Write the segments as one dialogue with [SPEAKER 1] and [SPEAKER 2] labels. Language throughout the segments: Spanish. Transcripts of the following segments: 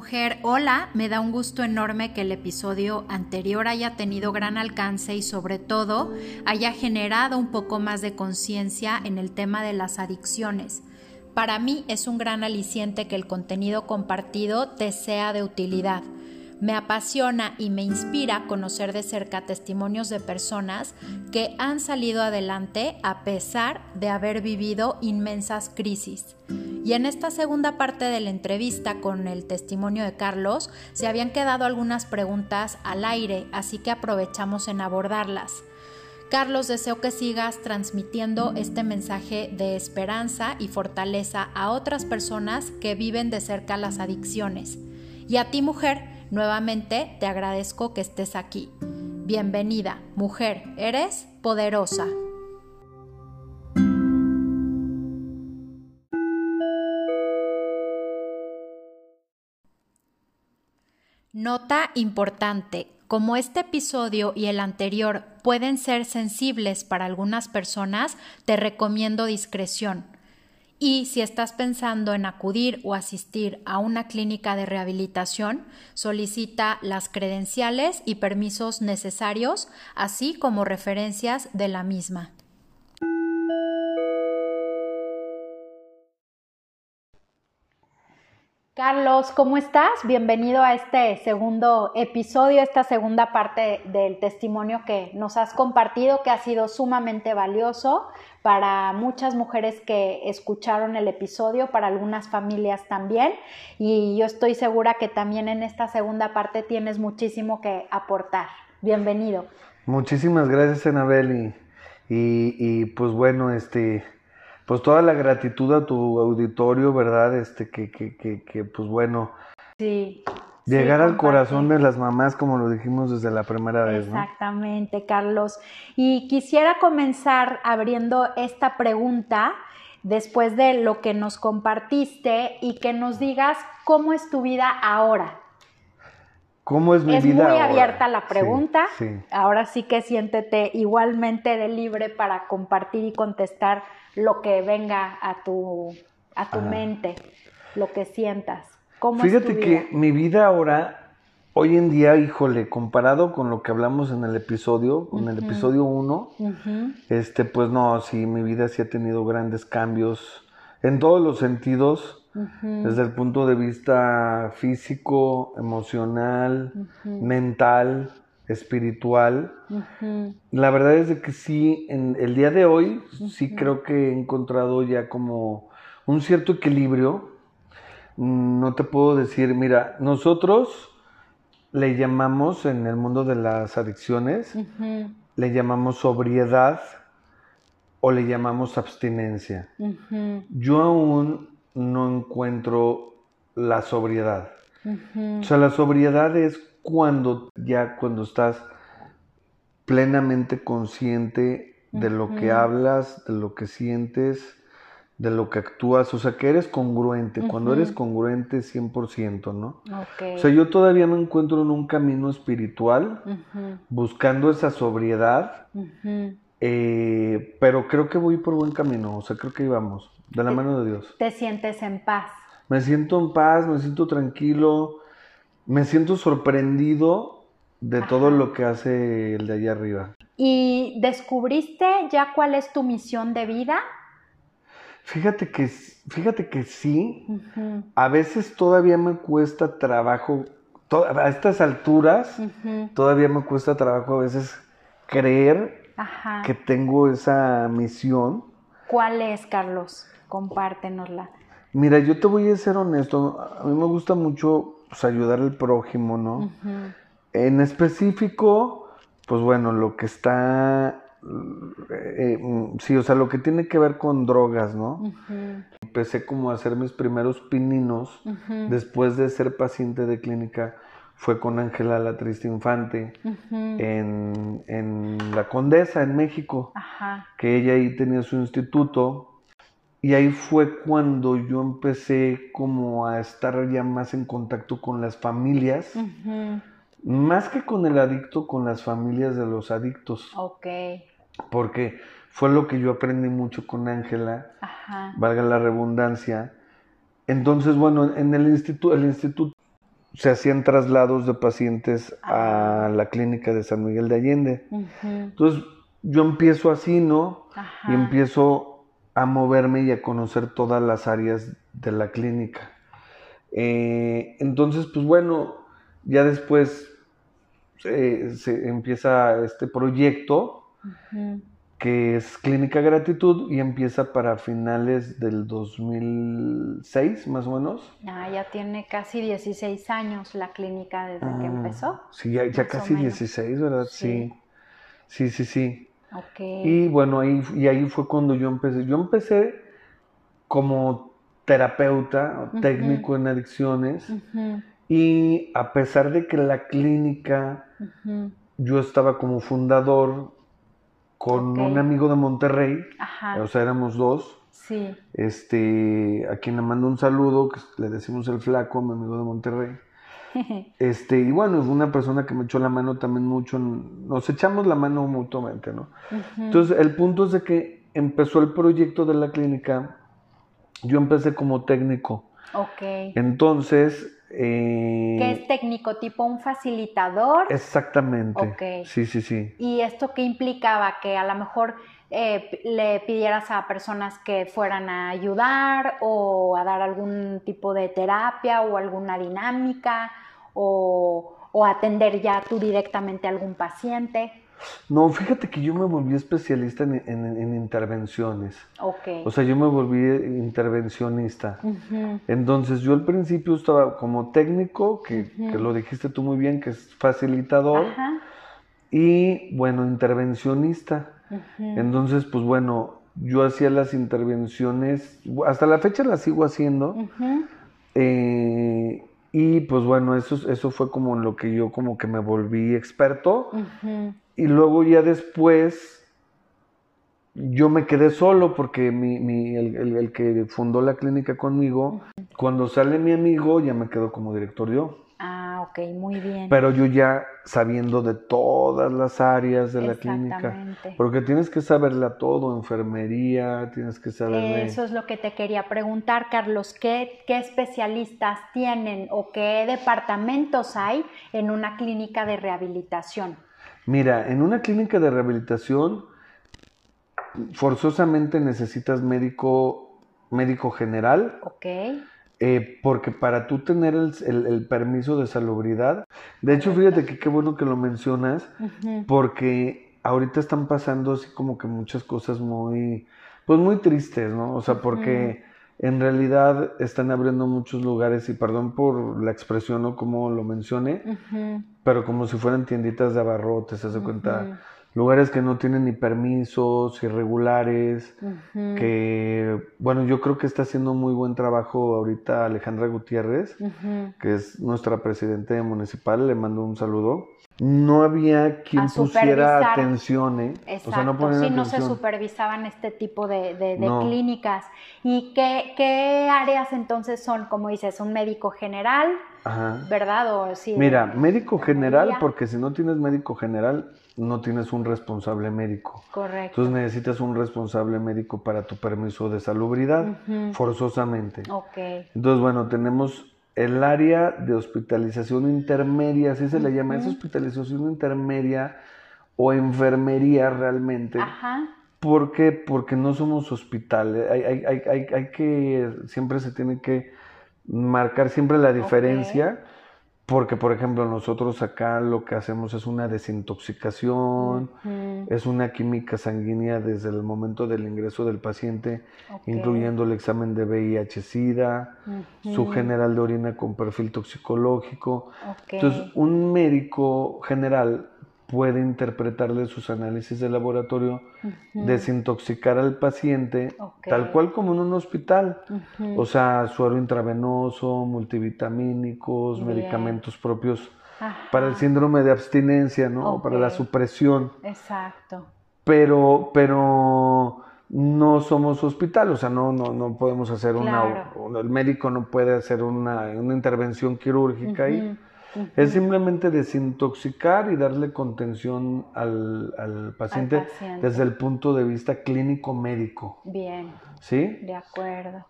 [SPEAKER 1] Mujer, hola, me da un gusto enorme que el episodio anterior haya tenido gran alcance y sobre todo haya generado un poco más de conciencia en el tema de las adicciones. Para mí es un gran aliciente que el contenido compartido te sea de utilidad. Me apasiona y me inspira conocer de cerca testimonios de personas que han salido adelante a pesar de haber vivido inmensas crisis. Y en esta segunda parte de la entrevista con el testimonio de Carlos se habían quedado algunas preguntas al aire, así que aprovechamos en abordarlas. Carlos, deseo que sigas transmitiendo este mensaje de esperanza y fortaleza a otras personas que viven de cerca las adicciones. Y a ti, mujer, nuevamente te agradezco que estés aquí. Bienvenida, mujer, eres poderosa. Nota importante, como este episodio y el anterior pueden ser sensibles para algunas personas, te recomiendo discreción. Y si estás pensando en acudir o asistir a una clínica de rehabilitación, solicita las credenciales y permisos necesarios, así como referencias de la misma. Carlos, ¿cómo estás? Bienvenido a este segundo episodio, esta segunda parte del testimonio que nos has compartido, que ha sido sumamente valioso para muchas mujeres que escucharon el episodio, para algunas familias también. Y yo estoy segura que también en esta segunda parte tienes muchísimo que aportar. Bienvenido.
[SPEAKER 2] Muchísimas gracias, Anabel. Y, y pues bueno, este pues toda la gratitud a tu auditorio, ¿verdad? Este, que, que, que, que pues bueno.
[SPEAKER 1] Sí.
[SPEAKER 2] Llegar al corazón de las mamás, como lo dijimos desde la primera vez,
[SPEAKER 1] ¿no? Exactamente, Carlos. Y quisiera comenzar abriendo esta pregunta después de lo que nos compartiste y que nos digas cómo es tu vida ahora.
[SPEAKER 2] ¿Cómo es mi
[SPEAKER 1] es
[SPEAKER 2] vida?
[SPEAKER 1] Es muy
[SPEAKER 2] ahora?
[SPEAKER 1] abierta la pregunta.
[SPEAKER 2] Sí, sí.
[SPEAKER 1] Ahora sí que siéntete igualmente de libre para compartir y contestar lo que venga a tu, a tu mente, lo que sientas. ¿Cómo
[SPEAKER 2] Fíjate
[SPEAKER 1] es tu
[SPEAKER 2] que mi vida ahora, hoy en día, híjole, comparado con lo que hablamos en el episodio, con el episodio 1,
[SPEAKER 1] Ujú,
[SPEAKER 2] este, pues no, sí, mi vida sí ha tenido grandes cambios en todos los sentidos, desde el punto de vista físico, emocional, mental, espiritual. La verdad es de que sí, en el día de hoy sí creo que he encontrado ya como un cierto equilibrio. No te puedo decir, mira, nosotros le llamamos en el mundo de las adicciones, le llamamos sobriedad o le llamamos abstinencia. Yo aún no encuentro la sobriedad. O sea, la sobriedad es cuando ya cuando estás plenamente consciente de lo que hablas, de lo que sientes, de lo que actúas, o sea, que eres congruente, cuando eres congruente 100%, ¿no?
[SPEAKER 1] ok,
[SPEAKER 2] O sea, yo todavía me encuentro en un camino espiritual, buscando esa sobriedad, eh, pero creo que voy por buen camino, o sea, creo que íbamos, de la mano de Dios.
[SPEAKER 1] Te sientes en paz.
[SPEAKER 2] Me siento en paz, me siento tranquilo, me siento sorprendido de todo lo que hace el de allá arriba.
[SPEAKER 1] ¿Y descubriste ya cuál es tu misión de vida?
[SPEAKER 2] Fíjate que, fíjate que sí, a veces todavía me cuesta trabajo, to- a estas alturas, todavía me cuesta trabajo a veces creer
[SPEAKER 1] Ajá.
[SPEAKER 2] que tengo esa misión.
[SPEAKER 1] ¿Cuál es, Carlos? Compártenosla.
[SPEAKER 2] Mira, yo te voy a ser honesto, a mí me gusta mucho pues, ayudar al prójimo, ¿no? En específico, pues bueno, lo que está, eh, mm, sí, o sea, lo que tiene que ver con drogas, ¿no?
[SPEAKER 1] ujú,
[SPEAKER 2] Empecé como a hacer mis primeros pininos después de ser paciente de clínica, fue con Ángela la Triste Infante en, en La Condesa, en México,
[SPEAKER 1] Ajá.
[SPEAKER 2] que ella ahí tenía su instituto. Y ahí fue cuando yo empecé como a estar ya más en contacto con las familias.
[SPEAKER 1] ujú.
[SPEAKER 2] Más que con el adicto, con las familias de los adictos,
[SPEAKER 1] Ok.
[SPEAKER 2] porque fue lo que yo aprendí mucho con Ángela,
[SPEAKER 1] Ajá.
[SPEAKER 2] valga la redundancia. Entonces, bueno, en el instituto, el instituto se hacían traslados de pacientes a la clínica de San Miguel de Allende. Entonces yo empiezo así, ¿no? Y empiezo a moverme y a conocer todas las áreas de la clínica. Eh, entonces, pues bueno, ya después se empieza este proyecto que es Clínica Gratitud y empieza para finales del 2006, más o menos.
[SPEAKER 1] Ah, ya tiene casi 16 años la clínica desde que ah, empezó.
[SPEAKER 2] Sí, ya, casi 16, ¿verdad? Sí. Sí, sí, sí. Y bueno, ahí, y ahí fue cuando yo empecé. Yo empecé como terapeuta o técnico en adicciones y a pesar de que la clínica, yo estaba como fundador con un amigo de Monterrey, o sea, éramos dos. Sí. Este, a quien le mando un saludo, que le decimos el flaco, mi amigo de Monterrey. Este, y bueno, es una persona que me echó la mano también mucho, nos echamos la mano mutuamente, ¿no? Entonces, el punto es de que empezó el proyecto de la clínica, yo empecé como técnico. Ok. Entonces,
[SPEAKER 1] eh, ¿Qué es técnico? ¿Tipo un facilitador?
[SPEAKER 2] Exactamente. Sí, sí, sí.
[SPEAKER 1] ¿Y esto qué implicaba? Que a lo mejor eh, le pidieras a personas que fueran a ayudar o a dar algún tipo de terapia o alguna dinámica o, o atender ya tú directamente a algún paciente.
[SPEAKER 2] No, fíjate que yo me volví especialista en, intervenciones. Ok. O sea, yo me volví intervencionista. Entonces, yo al principio estaba como técnico, que, lo dijiste tú muy bien, que es facilitador. Y bueno, intervencionista. Entonces, pues bueno, yo hacía las intervenciones, hasta la fecha las sigo haciendo. Eh, y pues bueno, eso, eso fue como lo que yo como que me volví experto. Y luego ya después yo me quedé solo porque mi, el, que fundó la clínica conmigo, cuando sale mi amigo ya me quedo como director yo.
[SPEAKER 1] Ah, ok, muy bien.
[SPEAKER 2] Pero yo ya sabiendo de todas las áreas de la clínica. Porque tienes que saberla todo, enfermería, tienes que saber...
[SPEAKER 1] Eso es lo que te quería preguntar, Carlos. ¿Qué, ¿Qué especialistas tienen o qué departamentos hay en una clínica de rehabilitación?
[SPEAKER 2] Mira, en una clínica de rehabilitación forzosamente necesitas médico, médico general. Ok. Eh, porque para tú tener el, permiso de salubridad, de hecho, fíjate que qué bueno que lo mencionas, porque ahorita están pasando así como que muchas cosas muy, pues muy tristes, ¿no? O sea, porque en realidad están abriendo muchos lugares, y perdón por la expresión o como lo mencioné, pero como si fueran tienditas de abarrotes, se hace cuenta, lugares que no tienen ni permisos, irregulares, que, bueno, yo creo que está haciendo muy buen trabajo ahorita Alejandra Gutiérrez, que es nuestra presidenta municipal, le mando un saludo. No había quien pusiera atención, ¿eh?
[SPEAKER 1] Exacto, o sea, no sí, no se supervisaban este tipo de, clínicas. ¿Y qué, áreas entonces son, como dices, un médico general, verdad? O,
[SPEAKER 2] sí, Mira, médico general, porque si no tienes médico general, no tienes un responsable médico. Correcto. Entonces necesitas un responsable médico para tu permiso de salubridad, forzosamente. Ok. Entonces, bueno, tenemos el área de hospitalización intermedia, así se le llama, es hospitalización intermedia o enfermería realmente. Ajá. ¿Por qué? Porque no somos hospitales. Hay, hay, hay, hay, que, siempre se tiene que marcar siempre la diferencia. Porque, por ejemplo, nosotros acá lo que hacemos es una desintoxicación, es una química sanguínea desde el momento del ingreso del paciente, incluyendo el examen de VIH-Sida, su general de orina con perfil toxicológico. Entonces, un médico general puede interpretarle sus análisis de laboratorio, desintoxicar al paciente, tal cual como en un hospital. O sea, suero intravenoso, multivitamínicos, medicamentos propios para el síndrome de abstinencia, ¿no? Para la supresión. Exacto. Pero, pero no somos hospital, o sea, no, no, no podemos hacer una, el médico no puede hacer una, intervención quirúrgica ahí Es simplemente desintoxicar y darle contención al, paciente, desde el punto de vista clínico médico.
[SPEAKER 1] Bien.
[SPEAKER 2] ¿Sí?
[SPEAKER 1] De acuerdo.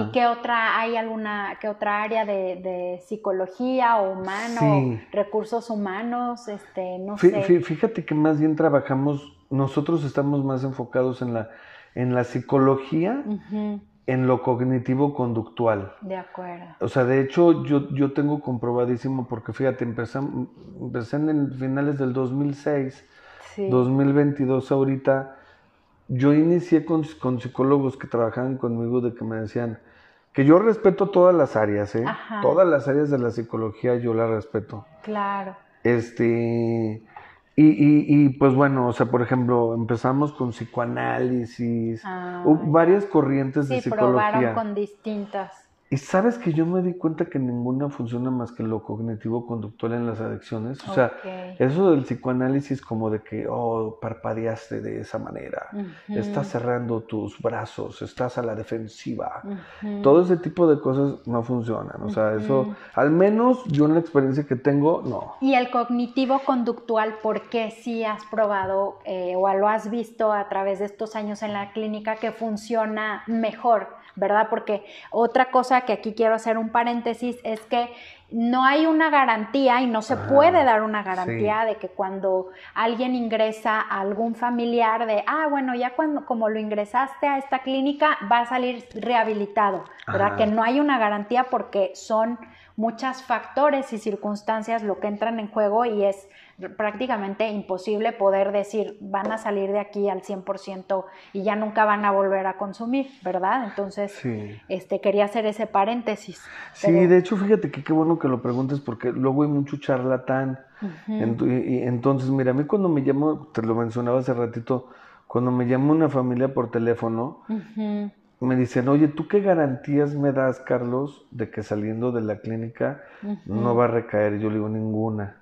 [SPEAKER 1] ¿Y qué otra, hay alguna, qué otra área de, psicología o humano, recursos humanos, este, no sé?
[SPEAKER 2] Fíjate que más bien trabajamos, nosotros estamos más enfocados en la, en la psicología en lo cognitivo conductual.
[SPEAKER 1] De acuerdo.
[SPEAKER 2] O sea, de hecho, yo, yo tengo comprobadísimo, porque fíjate, empecé, empecé en finales del 2006, 2022 ahorita, yo inicié con, con, psicólogos que trabajaban conmigo de que me decían que yo respeto todas las áreas, ¿eh? Todas las áreas de la psicología yo las respeto.
[SPEAKER 1] Claro.
[SPEAKER 2] Este, y, y, y, pues bueno, o sea, por ejemplo, empezamos con psicoanálisis, ah, varias corrientes de psicología.
[SPEAKER 1] probaron con distintas.
[SPEAKER 2] Y sabes que yo me di cuenta que ninguna funciona más que lo cognitivo-conductual en las adicciones. O sea, eso del psicoanálisis como de que, oh, parpadeaste de esa manera, estás cerrando tus brazos, estás a la defensiva. Todo ese tipo de cosas no funcionan. O sea, eso, al menos yo en la experiencia que tengo, no.
[SPEAKER 1] Y el cognitivo-conductual, ¿por qué sí has probado eh, o lo has visto a través de estos años en la clínica que funciona mejor? ¿Verdad? Porque otra cosa que aquí quiero hacer un paréntesis es que no hay una garantía y no se puede dar una garantía de que cuando alguien ingresa a algún familiar de, ah, bueno, ya cuando como lo ingresaste a esta clínica va a salir rehabilitado, ¿verdad? Que no hay una garantía porque son muchos factores y circunstancias lo que entran en juego y es prácticamente imposible poder decir van a salir de aquí al 100% y ya nunca van a volver a consumir, ¿verdad? Entonces, este quería hacer ese paréntesis.
[SPEAKER 2] Sí, de hecho, fíjate que qué bueno que lo preguntes porque luego hay mucho charlatán. y, entonces, mira, a mí cuando me llamo, te lo mencionaba hace ratito, cuando me llama una familia por teléfono, me dicen, oye, ¿tú qué garantías me das, Carlos, de que saliendo de la clínica no va a recaer? Yo le digo, ninguna.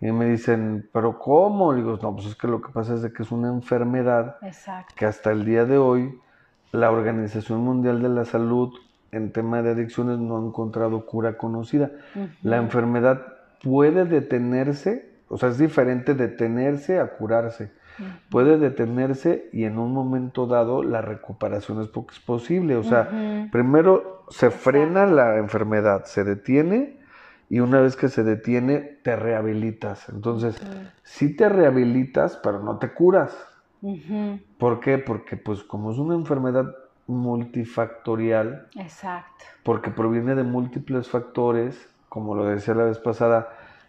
[SPEAKER 2] Y me dicen, ¿pero cómo? Le digo, no, pues es que lo que pasa es de que es una enfermedad que hasta el día de hoy la Organización Mundial de la Salud en tema de adicciones no ha encontrado cura conocida. La enfermedad puede detenerse, o sea, es diferente detenerse a curarse. Puede detenerse y en un momento dado la recuperación es, es posible. O sea, primero se frena la enfermedad, se detiene y una vez que se detiene, te rehabilitas. Entonces, sí te rehabilitas, pero no te curas. ¿Por qué? Porque pues como es una enfermedad multifactorial,
[SPEAKER 1] Exacto.
[SPEAKER 2] porque proviene de múltiples factores, como lo decía la vez pasada,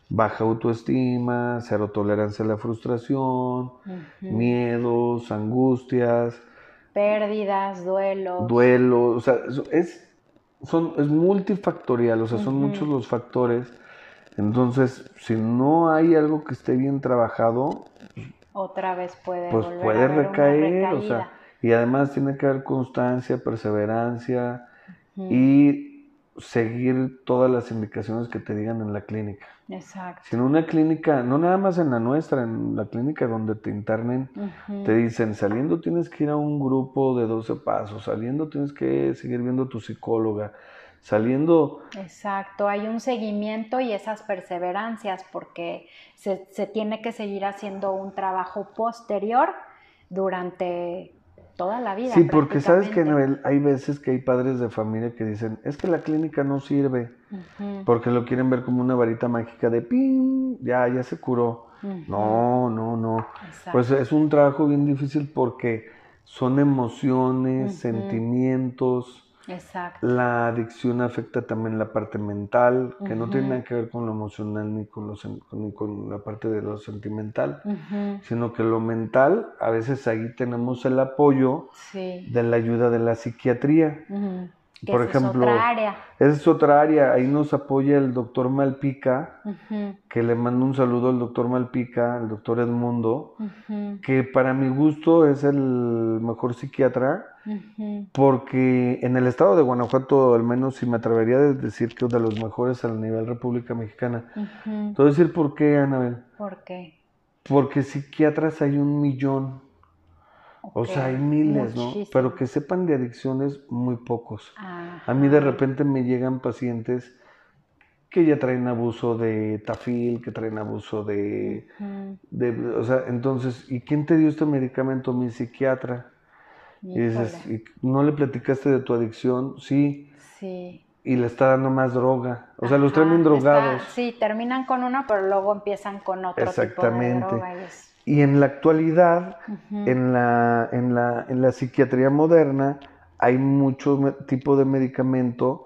[SPEAKER 2] baja autoestima, cero tolerancia a la frustración, miedos, angustias,
[SPEAKER 1] pérdidas, duelos.
[SPEAKER 2] Duelos, o sea, es son, es multifactorial, o sea, son muchos los factores. Entonces, si no hay algo que esté bien trabajado,
[SPEAKER 1] otra vez puede
[SPEAKER 2] pues puede recaer, o sea, y además tiene que haber constancia, perseverancia y seguir todas las indicaciones que te digan en la clínica.
[SPEAKER 1] Exacto.
[SPEAKER 2] Si en una clínica, no nada más en la nuestra, en la clínica donde te internen, te dicen, saliendo tienes que ir a un grupo de 12 pasos, saliendo tienes que seguir viendo a tu psicóloga, saliendo...
[SPEAKER 1] Exacto, hay un seguimiento y esas perseverancias porque se, se tiene que seguir haciendo un trabajo posterior durante toda la vida.
[SPEAKER 2] Sí, porque sabes que hay veces que hay padres de familia que dicen, es que la clínica no sirve, porque lo quieren ver como una varita mágica de pim, ya, ya se curó. No, no, no. Pues es un trabajo bien difícil porque son emociones, sentimientos,
[SPEAKER 1] Exacto.
[SPEAKER 2] La adicción afecta también la parte mental, que no tiene nada que ver con lo emocional ni con, lo, con la parte de lo sentimental, sino que lo mental, a veces ahí tenemos el apoyo de la ayuda de la psiquiatría. Por ejemplo, es otra área. Esa es otra área. Ahí nos apoya el doctor Malpica, que le mando un saludo al doctor Malpica, el doctor Edmundo, que para mi gusto es el mejor psiquiatra, porque en el estado de Guanajuato, al menos si me atrevería a decir que es de los mejores a nivel República Mexicana. Te voy a decir por qué, Anabel.
[SPEAKER 1] ¿Por qué?
[SPEAKER 2] Porque psiquiatras hay un millón. O sea, hay miles, ¿no? Pero que sepan de adicciones, muy pocos. A mí de repente me llegan pacientes que ya traen abuso de tafil, que traen abuso de, de, o sea, entonces, ¿y quién te dio este medicamento? Mi psiquiatra. Y dices, ¿y ¿no le platicaste de tu adicción? Sí.
[SPEAKER 1] Sí.
[SPEAKER 2] Y le está dando más droga. O sea, los traen bien drogados.
[SPEAKER 1] sí, terminan con uno, pero luego empiezan con otro Exactamente. tipo de droga.
[SPEAKER 2] Y, y en la actualidad, en, la, en, la, en la psiquiatría moderna, hay mucho tipo de medicamento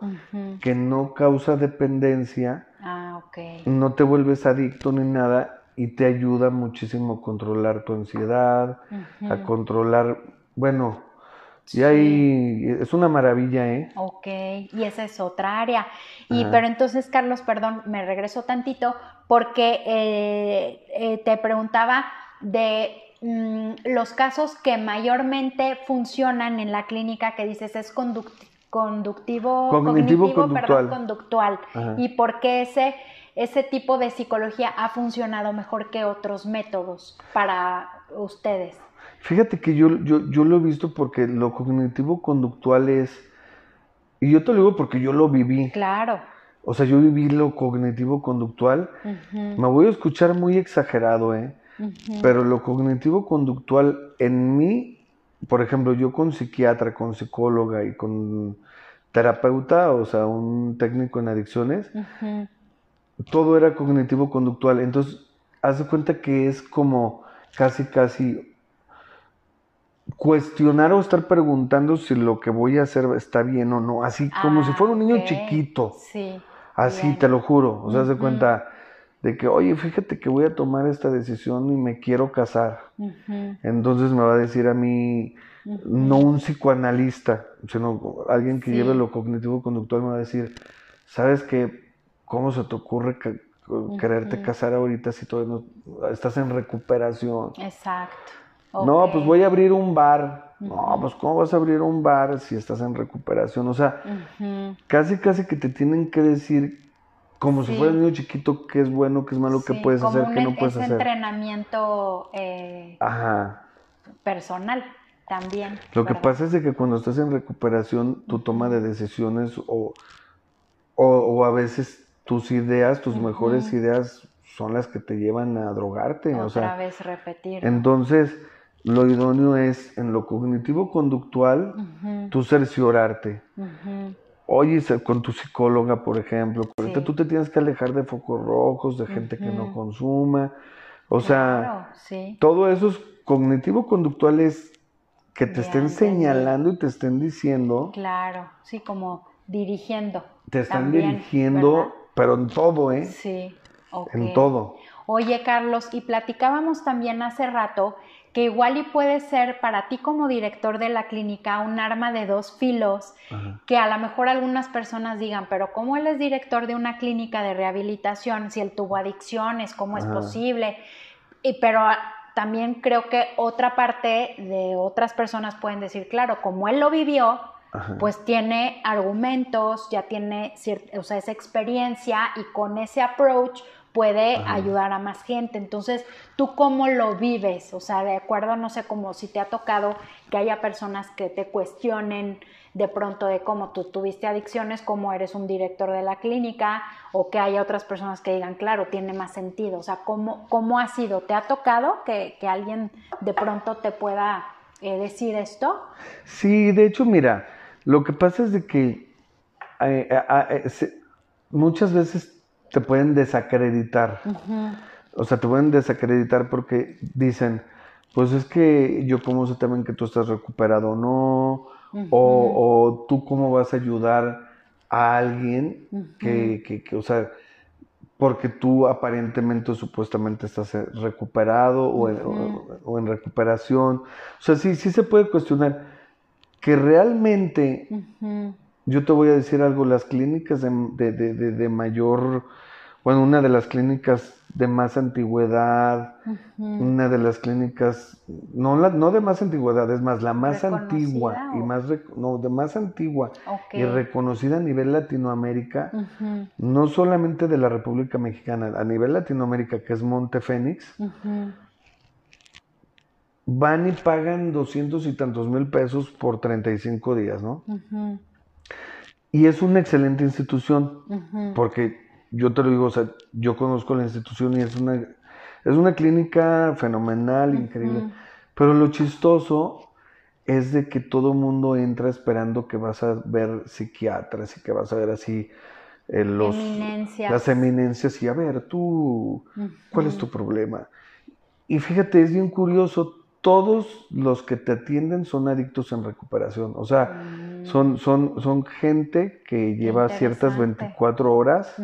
[SPEAKER 2] que no causa dependencia,
[SPEAKER 1] ah,
[SPEAKER 2] no te vuelves adicto ni nada y te ayuda muchísimo a controlar tu ansiedad, a controlar, bueno, y ahí es una maravilla, ¿eh?
[SPEAKER 1] Ok, y esa es otra área. Y pero entonces, Carlos, perdón, me regreso tantito porque eh, eh, te preguntaba de Mm, los casos que mayormente funcionan en la clínica que dices es conductivo,
[SPEAKER 2] cognitivo, conductual,
[SPEAKER 1] conductual. y por qué ese, ese tipo de psicología ha funcionado mejor que otros métodos para ustedes.
[SPEAKER 2] Fíjate que yo, yo, lo he visto porque lo cognitivo conductual es, y yo te lo digo porque yo lo viví.
[SPEAKER 1] Claro.
[SPEAKER 2] O sea, yo viví lo cognitivo conductual. Me voy a escuchar muy exagerado, ¿eh? Pero lo cognitivo conductual en mí, por ejemplo, yo con psiquiatra, con psicóloga y con terapeuta, o sea, un técnico en adicciones, todo era cognitivo conductual. Entonces, haz de cuenta que es como casi, casi cuestionar o estar preguntando si lo que voy a hacer está bien o no, así como si fuera un niño ah, chiquito.
[SPEAKER 1] Sí.
[SPEAKER 2] Así, te lo juro. O sea, haz de cuenta de que, oye, fíjate que voy a tomar esta decisión y me quiero casar. Entonces me va a decir a mí, no un psicoanalista, sino alguien que lleve lo cognitivo conductual me va a decir, ¿sabes qué? ¿Cómo se te ocurre quererte casar ahorita si todavía no estás en recuperación?
[SPEAKER 1] Exacto.
[SPEAKER 2] No, pues voy a abrir un bar. No, pues ¿cómo vas a abrir un bar si estás en recuperación? O sea, casi casi que te tienen que decir como si fuera un niño chiquito, qué es bueno, qué es malo, qué puedes hacer, qué no puedes hacer.
[SPEAKER 1] entrenamiento eh, personal también.
[SPEAKER 2] Lo que pasa es que cuando estás en recuperación, tu toma de decisiones o, o, a veces tus ideas, tus mejores ideas son las que te llevan a drogarte.
[SPEAKER 1] Otra
[SPEAKER 2] o sea,
[SPEAKER 1] vez repetir.
[SPEAKER 2] Entonces, lo idóneo es en lo cognitivo conductual, tú cerciorarte oye, con tu psicóloga, por ejemplo, ahorita tú te tienes que alejar de focos rojos, de gente que no consuma, o sea, todo eso es cognitivo-conductual es que te estén señalando y te estén diciendo.
[SPEAKER 1] Claro, sí, como dirigiendo.
[SPEAKER 2] Te están dirigiendo, pero en todo, ¿eh?
[SPEAKER 1] Sí,
[SPEAKER 2] En todo.
[SPEAKER 1] Oye, Carlos, y platicábamos también hace rato que igual y puede ser para ti como director de la clínica un arma de dos filos, que a lo mejor algunas personas digan, pero ¿cómo él es director de una clínica de rehabilitación si él tuvo adicciones? ¿Cómo es posible? Y, pero también creo que otra parte de otras personas pueden decir, claro, como él lo vivió, pues tiene argumentos, ya tiene o sea, esa experiencia y con ese approach puede ayudar a más gente. Entonces, ¿tú cómo lo vives? O sea, de acuerdo, no sé, como si te ha tocado que haya personas que te cuestionen de pronto de cómo tú tuviste adicciones, cómo eres un director de la clínica, o que haya otras personas que digan, claro, tiene más sentido. O sea, ¿cómo, cómo ha sido? ¿Te ha tocado que, alguien de pronto te pueda eh, decir esto?
[SPEAKER 2] Sí, de hecho, mira, lo que pasa es de que eh, eh, muchas veces te pueden desacreditar. O sea, te pueden desacreditar porque dicen, pues es que yo cómo sé también que tú estás recuperado o no, o, tú cómo vas a ayudar a alguien que, que, o sea, porque tú aparentemente o supuestamente estás eh, recuperado o, en, recuperación. O sea, sí, sí se puede cuestionar que realmente, yo te voy a decir algo, las clínicas de, de mayor bueno, una de las clínicas de más antigüedad, una de las clínicas, no, la, no de más antigüedad, es más, la más antigua y más, no, de más antigua y reconocida a nivel Latinoamérica, no solamente de la República Mexicana, a nivel Latinoamérica, que es Monte Fénix, van y pagan doscientos y tantos mil pesos por 35 días, ¿no? Y es una excelente institución, porque yo te lo digo, o sea, yo conozco la institución y es una, es una clínica fenomenal, increíble. Pero lo chistoso es de que todo el mundo entra esperando que vas a ver psiquiatras y que vas a ver así eh, los, las eminencias y a ver, tú, ¿cuál es tu problema? Y fíjate, es bien curioso, todos los que te atienden son adictos en recuperación, o sea. Son, son, son gente que lleva ciertas 24 horas,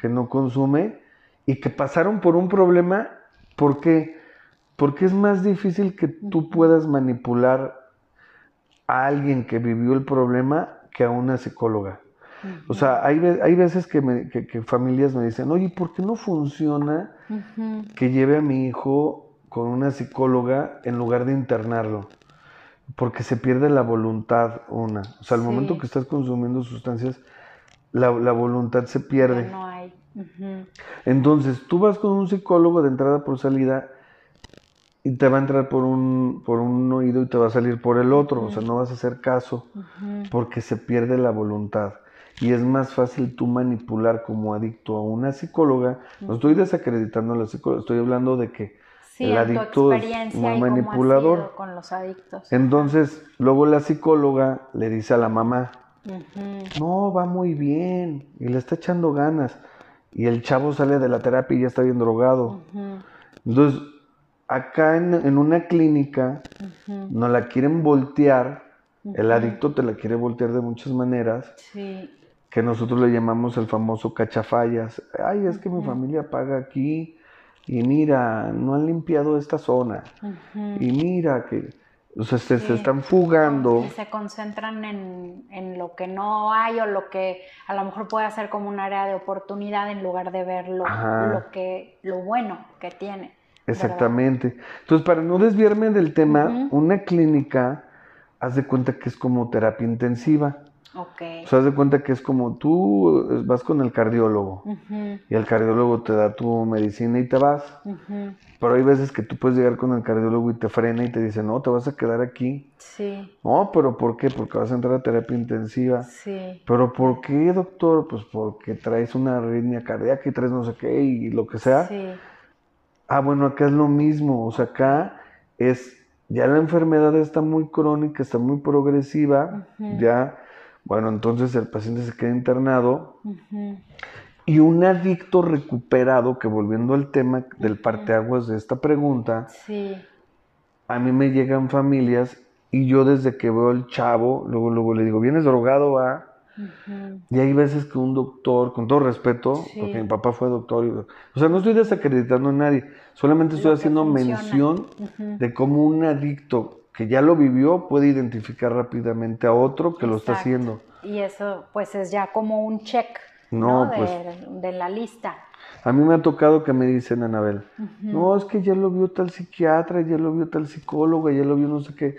[SPEAKER 2] que no consume y que pasaron por un problema, ¿por qué? Porque es más difícil que tú puedas manipular a alguien que vivió el problema que a una psicóloga. O sea, hay, hay veces que, familias me dicen, oye, ¿por qué no funciona que lleve a mi hijo con una psicóloga en lugar de internarlo? Porque se pierde la voluntad, una. O sea, al momento que estás consumiendo sustancias, la, voluntad se pierde.
[SPEAKER 1] no hay.
[SPEAKER 2] Entonces, tú vas con un psicólogo de entrada por salida y te va a entrar por un, por un oído y te va a salir por el otro. O sea, no vas a hacer caso porque se pierde la voluntad y es más fácil tú manipular como adicto a una psicóloga. No estoy desacreditando a la psicóloga, estoy hablando de que el adicto es muy manipulador.
[SPEAKER 1] con los adictos.
[SPEAKER 2] Entonces, luego la psicóloga le dice a la mamá, no, va muy bien y le está echando ganas. Y el chavo sale de la terapia y ya está bien drogado. Entonces, acá en, una clínica no la quieren voltear, el adicto te la quiere voltear de muchas maneras. Sí que nosotros le llamamos el famoso cachafallas. Ay, es que mi familia paga aquí y mira, no han limpiado esta zona. Y mira que o sea, se, están fugando.
[SPEAKER 1] Y se concentran en, lo que no hay o lo que a lo mejor puede ser como un área de oportunidad en lugar de ver lo, que, lo bueno que tiene.
[SPEAKER 2] Exactamente. Entonces, para no desviarme del tema, una clínica, haz de cuenta que es como terapia intensiva.
[SPEAKER 1] Okay.
[SPEAKER 2] O sea, haz de cuenta que es como tú vas con el cardiólogo y el cardiólogo te da tu medicina y te vas. Pero hay veces que tú puedes llegar con el cardiólogo y te frena y te dice, no, te vas a quedar aquí.
[SPEAKER 1] Sí.
[SPEAKER 2] No, pero ¿por qué? Porque vas a entrar a terapia intensiva.
[SPEAKER 1] Sí.
[SPEAKER 2] Pero ¿por qué, doctor? Pues porque traes una arritmia cardíaca y traes no sé qué y lo que sea.
[SPEAKER 1] Sí.
[SPEAKER 2] Ah, bueno, acá es lo mismo. O sea, acá es, ya la enfermedad está muy crónica, está muy progresiva, ya bueno, entonces el paciente se queda internado y un adicto recuperado, que volviendo al tema del parteaguas de esta pregunta, a mí me llegan familias y yo desde que veo al chavo, luego, luego le digo, ¿vienes drogado? a Y hay veces que un doctor, con todo respeto, porque mi papá fue doctor, o sea, no estoy desacreditando a nadie, solamente estoy haciendo mención de cómo un adicto que ya lo vivió puede identificar rápidamente a otro que lo está haciendo.
[SPEAKER 1] Y eso pues es ya como un check no, pues de, la lista.
[SPEAKER 2] A mí me ha tocado que me dicen, Anabel, no, es que ya lo vio tal psiquiatra, ya lo vio tal psicólogo, ya lo vio no sé qué.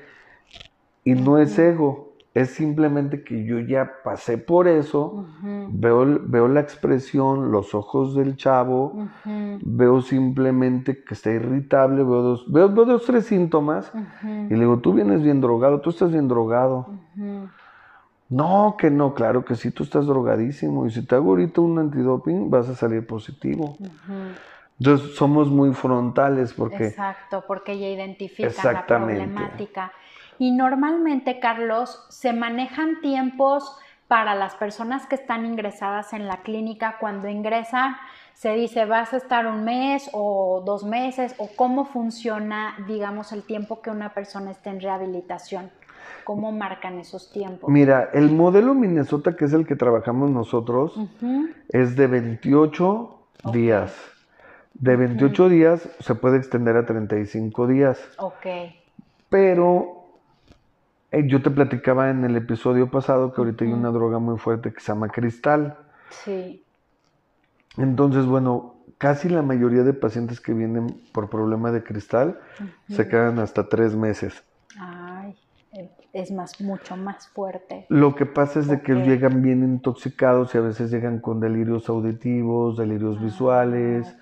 [SPEAKER 2] Y no es ego, es simplemente que yo ya pasé por eso, veo, veo la expresión, los ojos del chavo, veo simplemente que está irritable, veo dos, veo, dos tres síntomas y le digo, tú vienes bien drogado, tú estás bien drogado. No, que no, claro que sí, tú estás drogadísimo y si te hago ahorita un antidoping vas a salir positivo. Entonces somos muy frontales porque...
[SPEAKER 1] Exacto, porque ya identifican la problemática. Y normalmente, Carlos, se manejan tiempos para las personas que están ingresadas en la clínica. Cuando ingresan, se dice, vas a estar un mes o dos meses, o cómo funciona, digamos, el tiempo que una persona esté en rehabilitación. ¿Cómo marcan esos tiempos?
[SPEAKER 2] Mira, el modelo Minnesota, que es el que trabajamos nosotros, es de 28 días. De 28 días se puede extender a 35 días.
[SPEAKER 1] Ok.
[SPEAKER 2] Pero yo te platicaba en el episodio pasado que ahorita hay una droga muy fuerte que se llama cristal.
[SPEAKER 1] Sí.
[SPEAKER 2] Entonces, bueno, casi la mayoría de pacientes que vienen por problema de cristal se quedan hasta tres meses.
[SPEAKER 1] Ay, es más, mucho más fuerte.
[SPEAKER 2] Lo que pasa es de que llegan bien intoxicados y a veces llegan con delirios auditivos, delirios ah, visuales.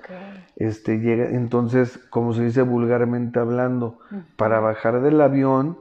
[SPEAKER 2] Este, llega, entonces, como se dice vulgarmente hablando, para bajar del avión,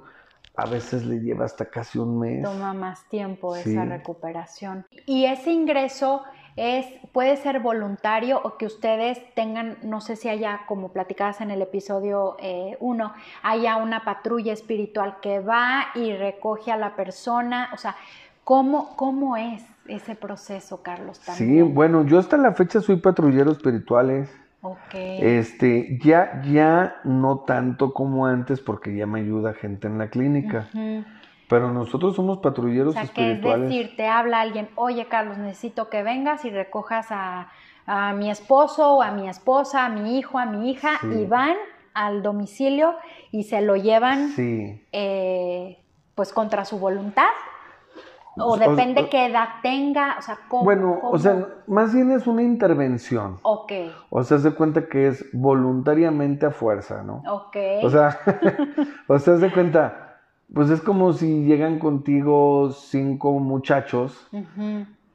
[SPEAKER 2] a veces le lleva hasta casi un mes.
[SPEAKER 1] Toma más tiempo esa recuperación. Y ese ingreso es, puede ser voluntario o que ustedes tengan, no sé si haya, como platicabas en el episodio 1, eh, haya una patrulla espiritual que va y recoge a la persona, o sea, ¿cómo, cómo es ese proceso, Carlos?
[SPEAKER 2] Sí, bueno, yo hasta la fecha soy patrullero espiritual. Okay. Este, ya, ya no tanto como antes porque ya me ayuda gente en la clínica. Pero nosotros somos patrulleros o sea, Que es
[SPEAKER 1] decir, te habla alguien, oye Carlos, necesito que vengas y recojas a, mi esposo o a mi esposa, a mi hijo, a mi hija, y van al domicilio y se lo llevan eh, pues contra su voluntad. O depende qué edad tenga, o sea, ¿cómo?
[SPEAKER 2] Bueno, o sea, más bien es una intervención.
[SPEAKER 1] Ok.
[SPEAKER 2] O sea, se cuenta que es voluntariamente a fuerza, ¿no?
[SPEAKER 1] Ok.
[SPEAKER 2] O sea, o sea, se cuenta, pues es como si llegan contigo cinco muchachos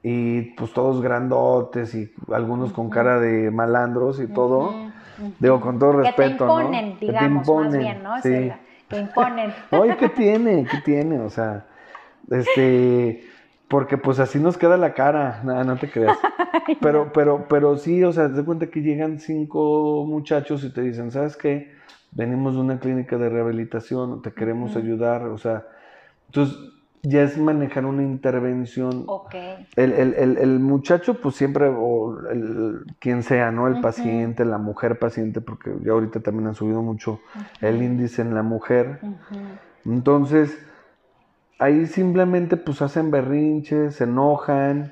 [SPEAKER 2] y pues todos grandotes y algunos con cara de malandros y todo. Digo, con todo respeto,
[SPEAKER 1] que te imponen, ¿no? digamos, más bien, ¿no? Sí. que imponen.
[SPEAKER 2] Oye, ¿qué tiene? ¿Qué tiene? O sea, este, porque pues así nos queda la cara, nada, no te creas. Pero, pero, pero sí, o sea, te cuenta que llegan cinco muchachos y te dicen, ¿sabes qué? venimos de una clínica de rehabilitación, te queremos ayudar, o sea, entonces ya es manejar una intervención.
[SPEAKER 1] Ok.
[SPEAKER 2] El, el, el, muchacho, pues siempre, o el, quien sea, ¿no? El paciente, la mujer paciente, porque ya ahorita también han subido mucho el índice en la mujer. Entonces, ahí simplemente pues hacen berrinches, se enojan,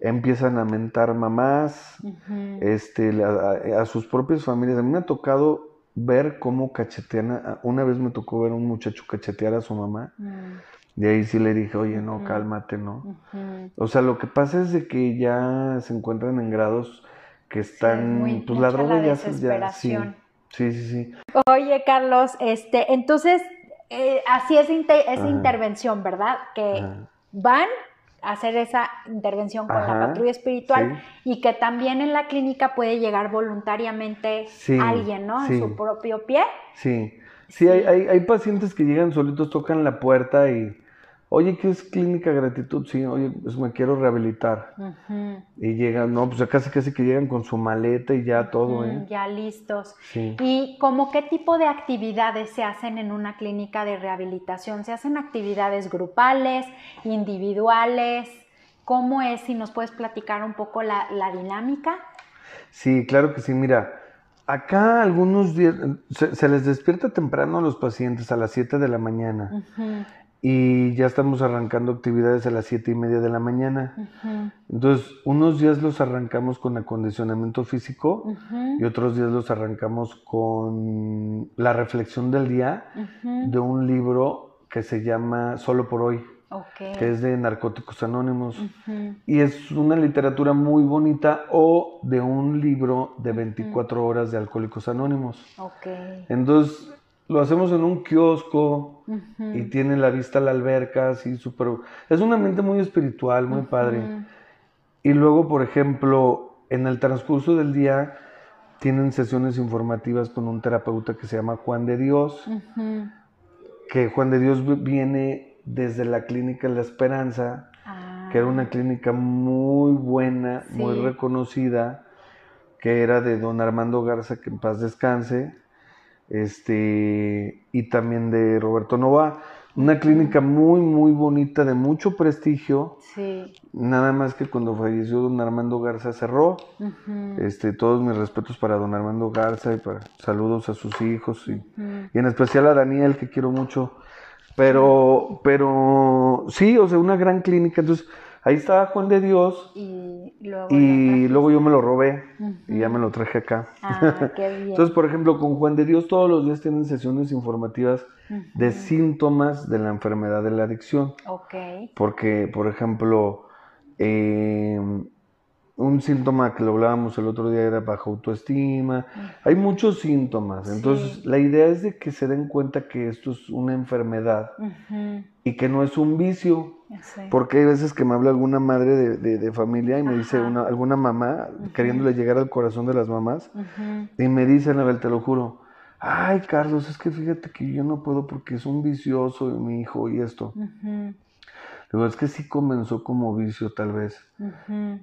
[SPEAKER 2] empiezan a mentar mamás, este, a, a, sus propias familias. A mí me ha tocado ver cómo cachetean. una vez me tocó ver a un muchacho cachetear a su mamá. Mm. Y ahí sí le dije, oye, no, cálmate, ¿no? O sea, lo que pasa es de que ya se encuentran en grados que están, pues la droga ya, ya sí, sí, sí, sí.
[SPEAKER 1] Oye, Carlos, este, entonces, eh, así es esa intervención, ¿verdad? Que van hacer esa intervención con la patrulla espiritual y que también en la clínica puede llegar voluntariamente alguien, ¿no? En su propio pie.
[SPEAKER 2] Sí, sí, Hay, hay, hay, pacientes que llegan solitos, tocan la puerta y Oye, ¿qué es clínica gratitud? Sí, oye, pues me quiero rehabilitar. Y llegan, no, pues casi casi que llegan con su maleta y ya todo, ¿eh?
[SPEAKER 1] Ya listos. ¿Y como qué tipo de actividades se hacen en una clínica de rehabilitación? ¿Se hacen actividades grupales, individuales? ¿Cómo es? Si nos puedes platicar un poco la, dinámica.
[SPEAKER 2] Sí, claro que sí. Mira, acá algunos días se, les despierta temprano a los pacientes a las 7 de la mañana y ya estamos arrancando actividades a las siete y media de la mañana. Entonces, unos días los arrancamos con acondicionamiento físico y otros días los arrancamos con la reflexión del día de un libro que se llama Solo por hoy. que es de Narcóticos Anónimos. Y es una literatura muy bonita o de un libro de 24 horas de Alcohólicos Anónimos. Entonces, lo hacemos en un kiosco y tiene la vista a la alberca, así súper... Es un ambiente muy espiritual, muy padre. Y luego, por ejemplo, en el transcurso del día tienen sesiones informativas con un terapeuta que se llama Juan de Dios, que Juan de Dios viene desde la clínica La Esperanza, que era una ah. clínica muy buena, muy reconocida, que era de don Armando Garza, que en paz descanse este, y también de Roberto Nova. Una clínica muy, muy bonita, de mucho prestigio.
[SPEAKER 1] Sí.
[SPEAKER 2] Nada más que cuando falleció don Armando Garza cerró. este, todos mis respetos para don Armando Garza y para saludos a sus hijos y, y en especial a Daniel, que quiero mucho. Pero, pero sí, o sea, una gran clínica. Entonces, Ahí estaba Juan de Dios.
[SPEAKER 1] Y
[SPEAKER 2] luego, yo me lo robé y ya me lo traje acá.
[SPEAKER 1] Ah, qué bien.
[SPEAKER 2] Entonces, por ejemplo, con Juan de Dios todos los días tienen sesiones informativas de síntomas de la enfermedad de la adicción.
[SPEAKER 1] Ok.
[SPEAKER 2] Porque, por ejemplo, eh, un síntoma que lo hablábamos el otro día era baja autoestima. Hay muchos síntomas. Entonces, la idea es de que se den cuenta que esto es una enfermedad y que no es un vicio. Porque hay veces que me habla alguna madre de, familia y me dice una, alguna mamá, queriéndole llegar al corazón de las mamás, y me dice, Anabel, te lo juro, ay Carlos, es que fíjate que yo no puedo porque es un vicioso mi hijo y esto. Digo, es que sí comenzó como vicio tal vez,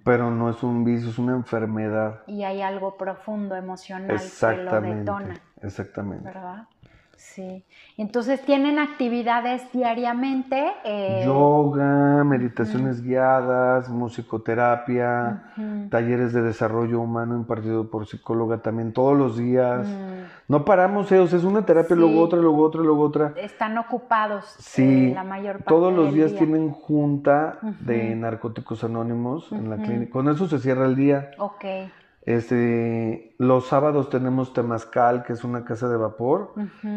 [SPEAKER 2] pero no es un vicio, es una enfermedad.
[SPEAKER 1] Y hay algo profundo, emocional, que lo detona.
[SPEAKER 2] Exactamente.
[SPEAKER 1] ¿Verdad? Sí. Entonces tienen actividades diariamente.
[SPEAKER 2] Eh, Yoga, meditaciones guiadas, musicoterapia, talleres de desarrollo humano impartido por psicóloga también todos los días. No paramos, ellos, es una terapia, luego otra, luego otra, luego otra.
[SPEAKER 1] Están ocupados
[SPEAKER 2] sí,
[SPEAKER 1] eh, la mayor parte
[SPEAKER 2] Todos los días tienen junta de narcóticos anónimos en la clínica. Con eso se cierra el día.
[SPEAKER 1] Ok.
[SPEAKER 2] Este, los sábados tenemos temazcal, que es una casa de vapor,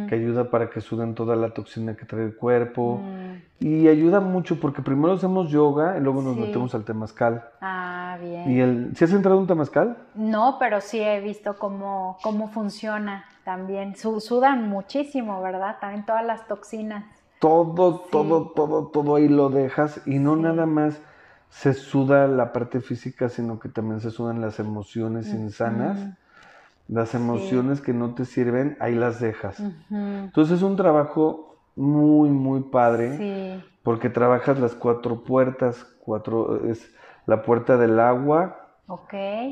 [SPEAKER 2] que ayuda para que sudan toda la toxina que trae el cuerpo. Mm. Y ayuda mucho porque primero hacemos yoga y luego nos metemos al temazcal.
[SPEAKER 1] Ah, bien.
[SPEAKER 2] ¿Y el, ¿Sí has entrado en un temazcal?
[SPEAKER 1] No, pero sí he visto cómo, cómo funciona también. Sudan muchísimo, ¿verdad? También todas las toxinas.
[SPEAKER 2] Todo, todo, todo, todo ahí lo dejas y no nada más se suda la parte física, sino que también se sudan las emociones insanas. Las emociones que no te sirven, ahí las dejas. Entonces es un trabajo muy, muy padre, porque trabajas las cuatro puertas, cuatro, es la puerta del agua,